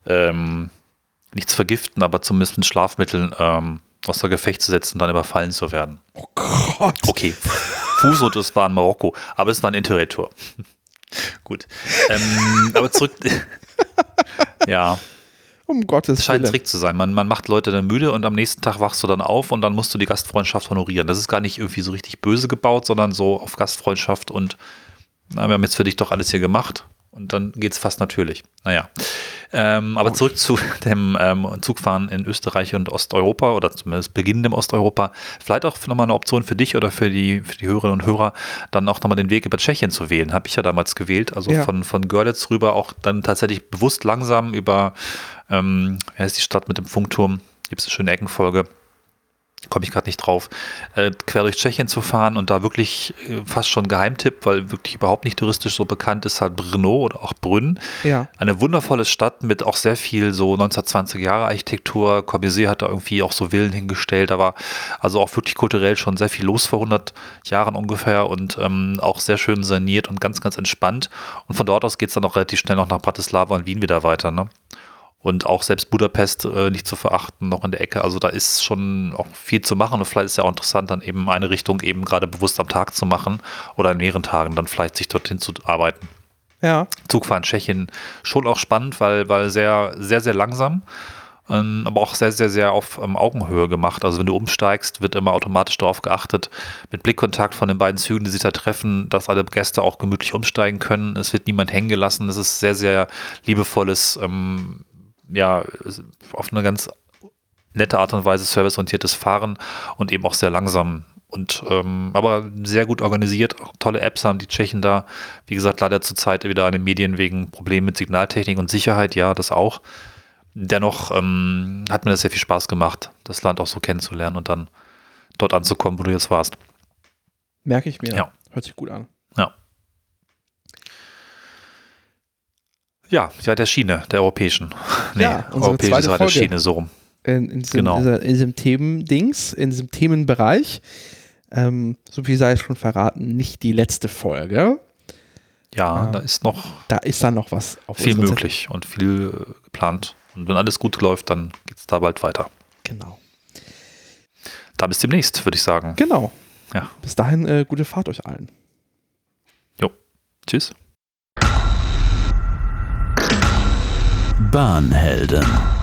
ähm, nicht zu vergiften, aber zumindest mit Schlafmitteln ähm, außer Gefecht zu setzen und dann überfallen zu werden. Oh Gott. Okay, Fuß das war in Marokko, aber es war eine Interrail-Tour. Gut. Ähm, aber zurück. ja, Um Gottes es scheint ein Willen. Trick zu sein. Man, man macht Leute dann müde und am nächsten Tag wachst du dann auf und dann musst du die Gastfreundschaft honorieren. Das ist gar nicht irgendwie so richtig böse gebaut, sondern so auf Gastfreundschaft und na, wir haben jetzt für dich doch alles hier gemacht. Und dann geht es fast natürlich. Naja. Ähm, aber zurück zu dem ähm, Zugfahren in Österreich und Osteuropa oder zumindest Beginn im Osteuropa. Vielleicht auch nochmal eine Option für dich oder für die, für die Hörerinnen und Hörer, dann auch nochmal den Weg über Tschechien zu wählen. Habe ich ja damals gewählt. Also Ja. von, von Görlitz rüber auch dann tatsächlich bewusst langsam über, ähm, wer ist die Stadt mit dem Funkturm? Gibt es eine schöne Eckenfolge komme ich gerade nicht drauf, äh, quer durch Tschechien zu fahren und da wirklich äh, fast schon Geheimtipp, weil wirklich überhaupt nicht touristisch so bekannt ist, halt Brno oder auch Brünn. Ja. Eine wundervolle Stadt mit auch sehr viel so 1920 Jahre Architektur. Corbusier hat da irgendwie auch so Villen hingestellt. Da war also auch wirklich kulturell schon sehr viel los vor 100 Jahren ungefähr und ähm, auch sehr schön saniert und ganz, ganz entspannt. Und von dort aus geht es dann auch relativ schnell noch nach Bratislava und Wien wieder weiter. Ne? Und auch selbst Budapest äh, nicht zu verachten, noch in der Ecke. Also da ist schon auch viel zu machen und vielleicht ist ja auch interessant, dann eben eine Richtung eben gerade bewusst am Tag zu machen oder in mehreren Tagen dann vielleicht sich dorthin zu arbeiten. Ja. Zugfahren Tschechien schon auch spannend, weil, weil sehr, sehr, sehr langsam, ähm, aber auch sehr, sehr, sehr auf ähm, Augenhöhe gemacht. Also wenn du umsteigst, wird immer automatisch darauf geachtet, mit Blickkontakt von den beiden Zügen, die sich da treffen, dass alle Gäste auch gemütlich umsteigen können. Es wird niemand hängen gelassen. Es ist sehr, sehr liebevolles, ähm, ja, auf eine ganz nette Art und Weise serviceorientiertes Fahren und eben auch sehr langsam und ähm, aber sehr gut organisiert, auch tolle Apps haben die Tschechen da. Wie gesagt, leider zurzeit wieder an den Medien wegen Problemen mit Signaltechnik und Sicherheit, ja, das auch. Dennoch ähm, hat mir das sehr viel Spaß gemacht, das Land auch so kennenzulernen und dann dort anzukommen, wo du jetzt warst. Merke ich mir. Ja. Hört sich gut an. Ja. Ja, der Schiene, der europäischen. Nee, Ja, unsere europäische zweite Seite der. Schiene, so rum. in, in, diesem, Genau. in diesem Themendings, in diesem Themenbereich. Ähm, so viel sei es schon verraten, nicht die letzte Folge. Ja, Ja. da ist noch Da ist dann noch was auf viel möglich und viel äh, geplant. Und wenn alles gut läuft, dann geht es da bald weiter. Genau. Da bis demnächst, würde ich sagen. Genau. Ja. Bis dahin, äh, gute Fahrt euch allen. Jo. Tschüss. Bahnhelden.